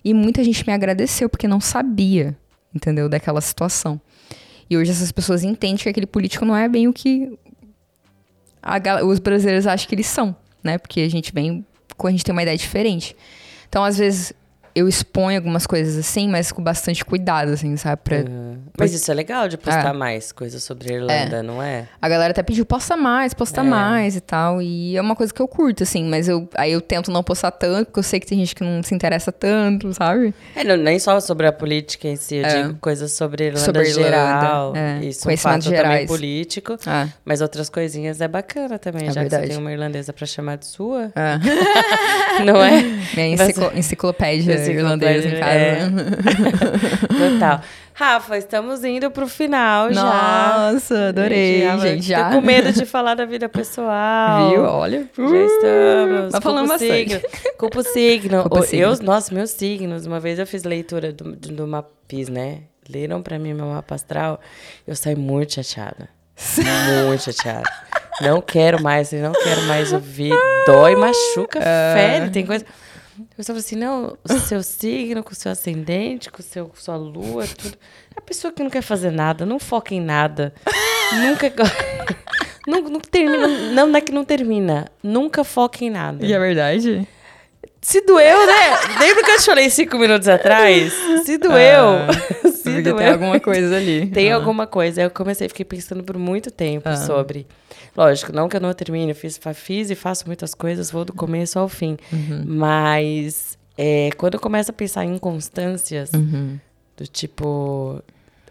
S2: E muita gente me agradeceu porque não sabia, entendeu, daquela situação. E hoje essas pessoas entendem que aquele político não é bem o que a os brasileiros acham que eles são, né? Porque a gente vem, a gente tem uma ideia diferente. Então, às vezes, eu exponho algumas coisas assim, mas com bastante cuidado, assim, sabe? Pra,
S1: Uhum. Mas isso é legal de postar
S2: É.
S1: mais coisas sobre a Irlanda, não é?
S2: A galera até pediu, posta mais, posta
S1: É.
S2: mais e tal. E é uma coisa que eu curto, assim, mas eu, aí eu tento não postar tanto, porque eu sei que tem gente que não se interessa tanto, sabe?
S1: É, não, nem só sobre a política em si, eu
S2: É.
S1: digo coisas sobre a Irlanda
S2: Sobre a Irlanda,
S1: geral.
S2: é.
S1: Isso é um fato também
S2: gerais.
S1: político.
S2: Ah,
S1: Mas outras coisinhas é bacana também,
S2: É
S1: já que
S2: verdade.
S1: você tem uma irlandesa pra chamar de sua. <laughs> Não é? <laughs>
S2: Minha enciclo- enciclopédia
S1: Enciclopédia,
S2: irlandesa em casa.
S1: é. <laughs> Total. Rafa, estamos indo pro final já.
S2: Nossa, adorei,
S1: Já-
S2: gente. Já.
S1: Tô com medo de falar da vida pessoal.
S2: Viu? Olha.
S1: Já estamos.
S2: Tá falando bastante.
S1: signo. <laughs> Culpa o signo.
S2: Culpa o signo.
S1: Eu, nossa, meus signos. Uma vez eu fiz leitura do, do, do mapa, né? Leram pra mim meu mapa astral. Eu saí muito chateada. muito chateada. Não quero mais, não quero mais ouvir. Dói, machuca,
S2: É.
S1: fere. Tem coisa. Eu falei assim, não, o seu signo, com o seu ascendente, com o seu, sua lua, tudo. É a pessoa que não quer fazer nada, não foca em nada. Nunca. <laughs> não, não termina. Não, não é que não termina. Nunca foca em nada.
S2: E é verdade?
S1: Se doeu, né? Lembra que eu te falei cinco minutos atrás? Se doeu.
S2: Ah, <laughs>
S1: Se
S2: porque
S1: doeu.
S2: tem alguma coisa ali.
S1: Tem
S2: Ah.
S1: alguma coisa. Eu comecei, fiquei pensando por muito tempo
S2: Ah.
S1: sobre. Lógico, não que eu não termine, eu fiz, fiz e faço muitas coisas, vou do começo ao fim.
S2: Uhum.
S1: Mas é, quando eu começo a pensar em inconstâncias,
S2: Uhum.
S1: do tipo.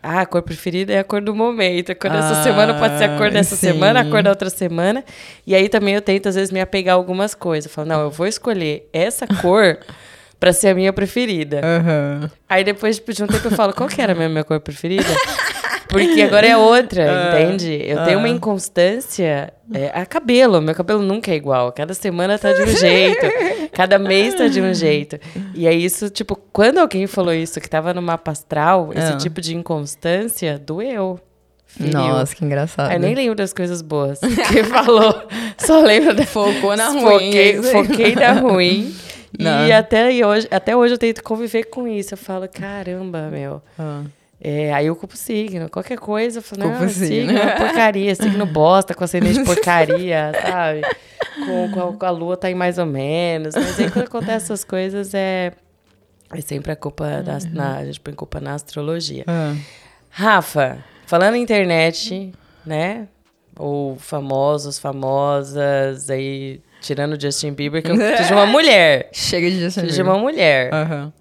S1: Ah, a cor preferida é a cor do momento. A cor dessa
S2: Ah,
S1: semana pode ser a cor dessa
S2: sim.
S1: semana, a cor da outra semana. E aí também eu tento, às vezes, me apegar a algumas coisas. Eu falo, não, eu vou escolher essa cor <laughs> pra ser a minha preferida.
S2: Aham.
S1: Aí depois tipo, de um tempo eu falo, qual que era a minha, minha cor preferida? <laughs> Porque agora é outra, <laughs>
S2: Ah,
S1: entende? Eu tenho uma
S2: ah.
S1: inconstância. É, a cabelo, meu cabelo nunca é igual. Cada semana tá de um jeito. <laughs> Cada mês tá de um jeito. E é isso, tipo, quando alguém falou isso, que tava no mapa astral, esse
S2: Ah.
S1: tipo de inconstância, doeu. Feriu.
S2: Nossa, que engraçado.
S1: Aí nem lembro das coisas boas <laughs> que falou. Só lembro da.
S2: Focou na ruim.
S1: Foquei, foquei na ruim.
S2: Não.
S1: E até hoje, até hoje eu tento conviver com isso. Eu falo, caramba, meu.
S2: Ah.
S1: É, aí eu culpo signo. Qualquer coisa, eu falo, não,
S2: signo.
S1: signo é porcaria. Signo bosta, com ascendente <laughs> porcaria, sabe? Com, com, a, com a lua tá em mais ou menos. Mas aí quando acontecem essas coisas, é, é sempre a culpa da... Na, a gente põe culpa na astrologia.
S2: Ah.
S1: Rafa, falando em internet, né? Ou famosos, famosas, aí tirando o Justin Bieber, que eu <laughs> preciso de uma mulher.
S2: Chega de Justin
S1: Preciso de
S2: Bieber.
S1: uma mulher
S2: Aham.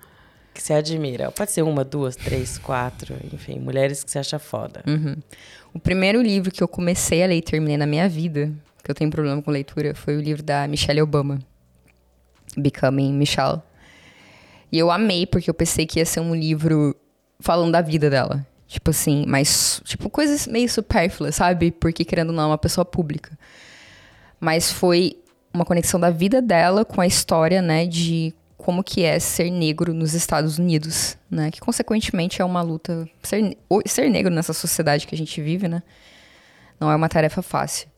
S1: Que você admira. Pode ser uma, duas, três, quatro, enfim, mulheres que você acha foda.
S2: Uhum. O primeiro livro que eu comecei a ler e terminei na minha vida, que eu tenho problema com leitura, foi o livro da Michelle Obama. Becoming Michelle. E eu amei, porque eu pensei que ia ser um livro falando da vida dela. Tipo assim, mas, tipo, coisas meio supérfluas, sabe? Porque, querendo ou não, é uma pessoa pública. Mas foi uma conexão da vida dela com a história, né, de como que é ser negro nos Estados Unidos, né? Que, consequentemente, é uma luta... Ser, ser negro nessa sociedade que a gente vive, né? Não é uma tarefa fácil.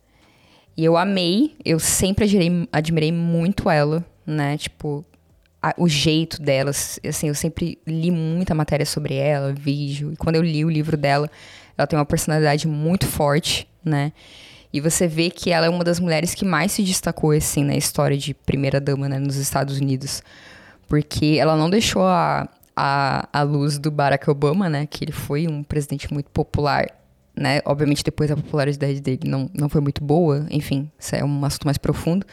S2: E eu amei, eu sempre admirei, admirei muito ela, né? Tipo, a- o jeito dela, assim, eu sempre li muita matéria sobre ela, vídeo. E quando eu li o livro dela, ela tem uma personalidade muito forte, né? E você vê que ela é uma das mulheres que mais se destacou, assim, na história de primeira-dama, né, nos Estados Unidos. Porque ela não deixou a, a, a luz do Barack Obama, né? Que ele foi um presidente muito popular, né? Obviamente, depois a popularidade dele não, não foi muito boa. Enfim, isso é um assunto mais profundo.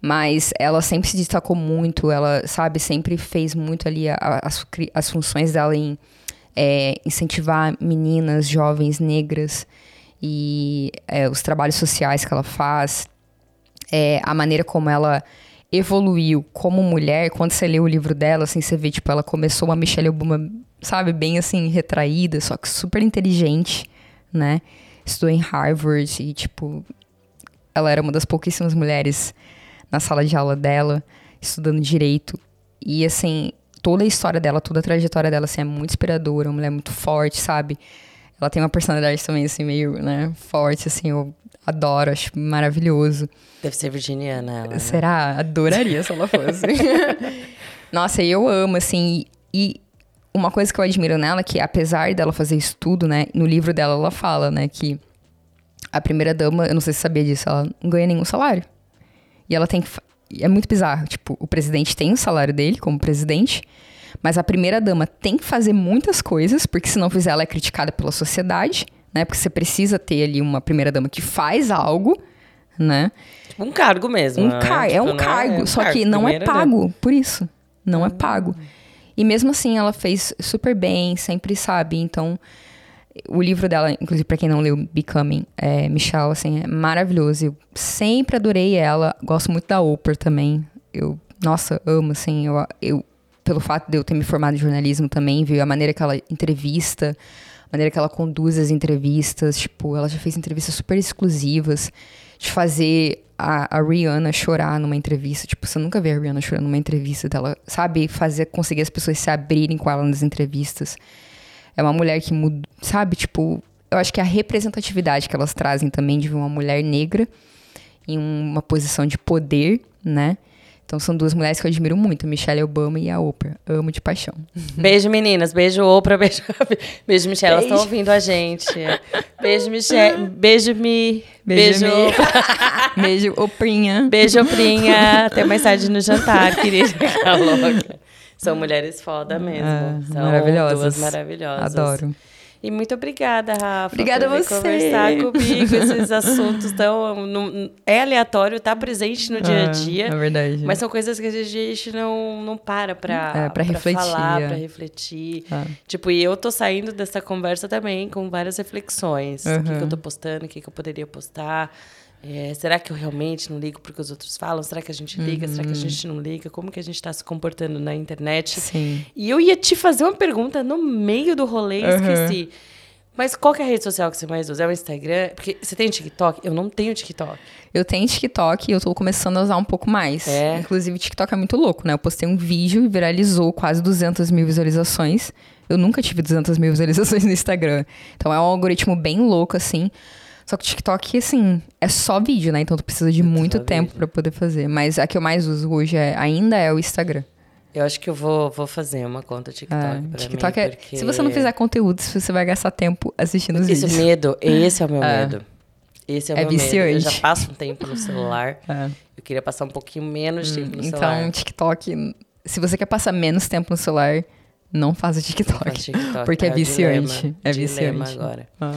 S2: Mas ela sempre se destacou muito, ela, sabe, sempre fez muito ali a- a- as, as funções dela em é, incentivar meninas, jovens, negras e é, os trabalhos sociais que ela faz, é, a maneira como ela evoluiu como mulher. Quando você lê o livro dela, assim, você vê, tipo, ela começou uma Michelle Obama, sabe, bem assim, retraída, só que super inteligente, né? Estudou em Harvard e, tipo, ela era uma das pouquíssimas mulheres na sala de aula dela, estudando direito. E, assim, toda a história dela, toda a trajetória dela, assim, é muito inspiradora, uma mulher muito forte, sabe? Ela tem uma personalidade também, assim, meio, né, forte, assim, eu adoro, acho maravilhoso.
S1: Deve ser virginiana ela, né?
S2: Será? Adoraria se ela fosse. <laughs> Nossa, e eu amo, assim. E uma coisa que eu admiro nela é que, apesar dela fazer isso tudo, né? No livro dela, ela fala, né? Que a primeira dama, eu não sei se você sabia disso, ela não ganha nenhum salário. E ela tem que. É muito bizarro. Tipo, o presidente tem o salário dele como presidente. Mas a primeira dama tem que fazer muitas coisas, porque se não fizer, ela é criticada pela sociedade, né? Porque você precisa ter ali uma primeira dama que faz algo, né?
S1: Tipo, um cargo mesmo.
S2: Um
S1: né?
S2: car é
S1: Tipo,
S2: um
S1: não
S2: cargo, só
S1: cargo,
S2: que não é pago por isso. Não é pago. E mesmo assim, ela fez super bem, sempre sabe. Então, o livro dela, inclusive para quem não leu Becoming, é, Michelle, assim, é maravilhoso. Eu sempre adorei ela. Gosto muito da Oprah também. Eu, nossa, amo, assim. Eu, eu, pelo fato de eu ter me formado em jornalismo também, viu? A maneira que ela entrevista, maneira que ela conduz as entrevistas. Tipo, ela já fez entrevistas super exclusivas. De fazer a, a Rihanna chorar numa entrevista. Tipo, você nunca vê a Rihanna chorando numa entrevista dela, sabe? Fazer, conseguir as pessoas se abrirem com ela nas entrevistas. É uma mulher que muda, sabe? Tipo, eu acho que a representatividade que elas trazem também de uma mulher negra em uma posição de poder, né? Então são duas mulheres que eu admiro muito, a Michelle Obama e a Oprah. Amo de paixão. <laughs>
S1: Beijo, meninas. Beijo, Oprah. Beijo, <laughs> beijo Michelle. Elas estão ouvindo a gente. Beijo, Michelle. Beijo, Mi.
S2: Beijo,
S1: Beijo,
S2: Mi. <laughs> Beijo, Oprinha.
S1: Beijo, Oprinha. Até mais tarde no jantar, querida. Tá louca. São mulheres foda mesmo.
S2: É,
S1: São
S2: maravilhosas.
S1: duas maravilhosas.
S2: Adoro.
S1: E muito obrigada, Rafa.
S2: Obrigada
S1: por
S2: a você.
S1: conversar comigo. Esses assuntos tão. não- é aleatório, tá presente no dia a
S2: É,
S1: dia.
S2: É verdade.
S1: Mas são coisas que a gente não, não para pra,
S2: É, pra refletir,
S1: falar,
S2: é.
S1: pra refletir.
S2: É.
S1: Tipo, e eu tô saindo dessa conversa também com várias reflexões. O que, que eu
S2: Uhum.
S1: tô postando, o que, que eu poderia postar. É, será que eu realmente não ligo porque os outros falam? Será que a gente liga? Será que a
S2: Uhum.
S1: gente não liga? Como que a gente tá se comportando na internet?
S2: Sim.
S1: E eu ia te fazer uma pergunta no meio do rolê
S2: Uhum.
S1: esqueci. Mas qual que é a rede social que você mais usa? É o Instagram? Porque você tem TikTok? Eu não tenho TikTok.
S2: Eu tenho TikTok e eu tô começando a usar um pouco mais.
S1: É.
S2: Inclusive, TikTok é muito louco, né? Eu postei um vídeo e viralizou quase 200 mil visualizações. Eu nunca tive 200 mil visualizações no Instagram. Então é um algoritmo bem louco, assim. Só que o TikTok, assim, é só vídeo, né? Então tu precisa de muito
S1: só
S2: tempo pra poder fazer. Mas a que eu mais uso hoje é, ainda é o Instagram.
S1: Eu acho que eu vou, vou fazer uma conta TikTok
S2: É,
S1: pra
S2: TikTok
S1: mim.
S2: é.
S1: porque-
S2: Se você não fizer conteúdo, você vai gastar tempo assistindo os
S1: Esse
S2: vídeos.
S1: medo, esse é o meu <laughs>
S2: É.
S1: medo. Esse é o
S2: É
S1: meu medo. Eu
S2: viciante.
S1: já passo um tempo no celular. <laughs>
S2: É.
S1: Eu queria passar um pouquinho menos tempo no
S2: Então,
S1: celular.
S2: TikTok, se você quer passar menos tempo no celular, não faça TikTok.
S1: Faz TikTok, <laughs>
S2: Porque é
S1: o
S2: viciante.
S1: dilema,
S2: É
S1: dilema
S2: viciante.
S1: agora.
S2: Ah.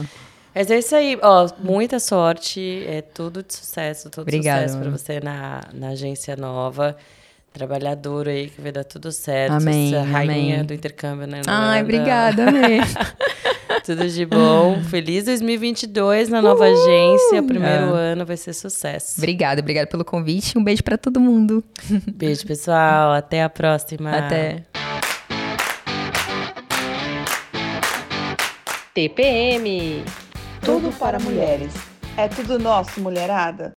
S1: Mas é isso aí, ó, muita sorte, é tudo de sucesso, todo
S2: Obrigada,
S1: sucesso pra
S2: mano.
S1: você na, na agência nova. Trabalhador aí, que vai dar tudo certo.
S2: Amém,
S1: Essa rainha
S2: amém.
S1: do intercâmbio, né?
S2: Ai, obrigada, amei. <laughs>
S1: Tudo de bom. Feliz 2022 na nova agência. Primeiro ano vai ser sucesso.
S2: obrigada, obrigada pelo convite. Um beijo pra todo mundo.
S1: Beijo, pessoal. Até a próxima.
S2: Até.
S3: TPM.
S4: Tudo para mulheres. É tudo nosso, mulherada.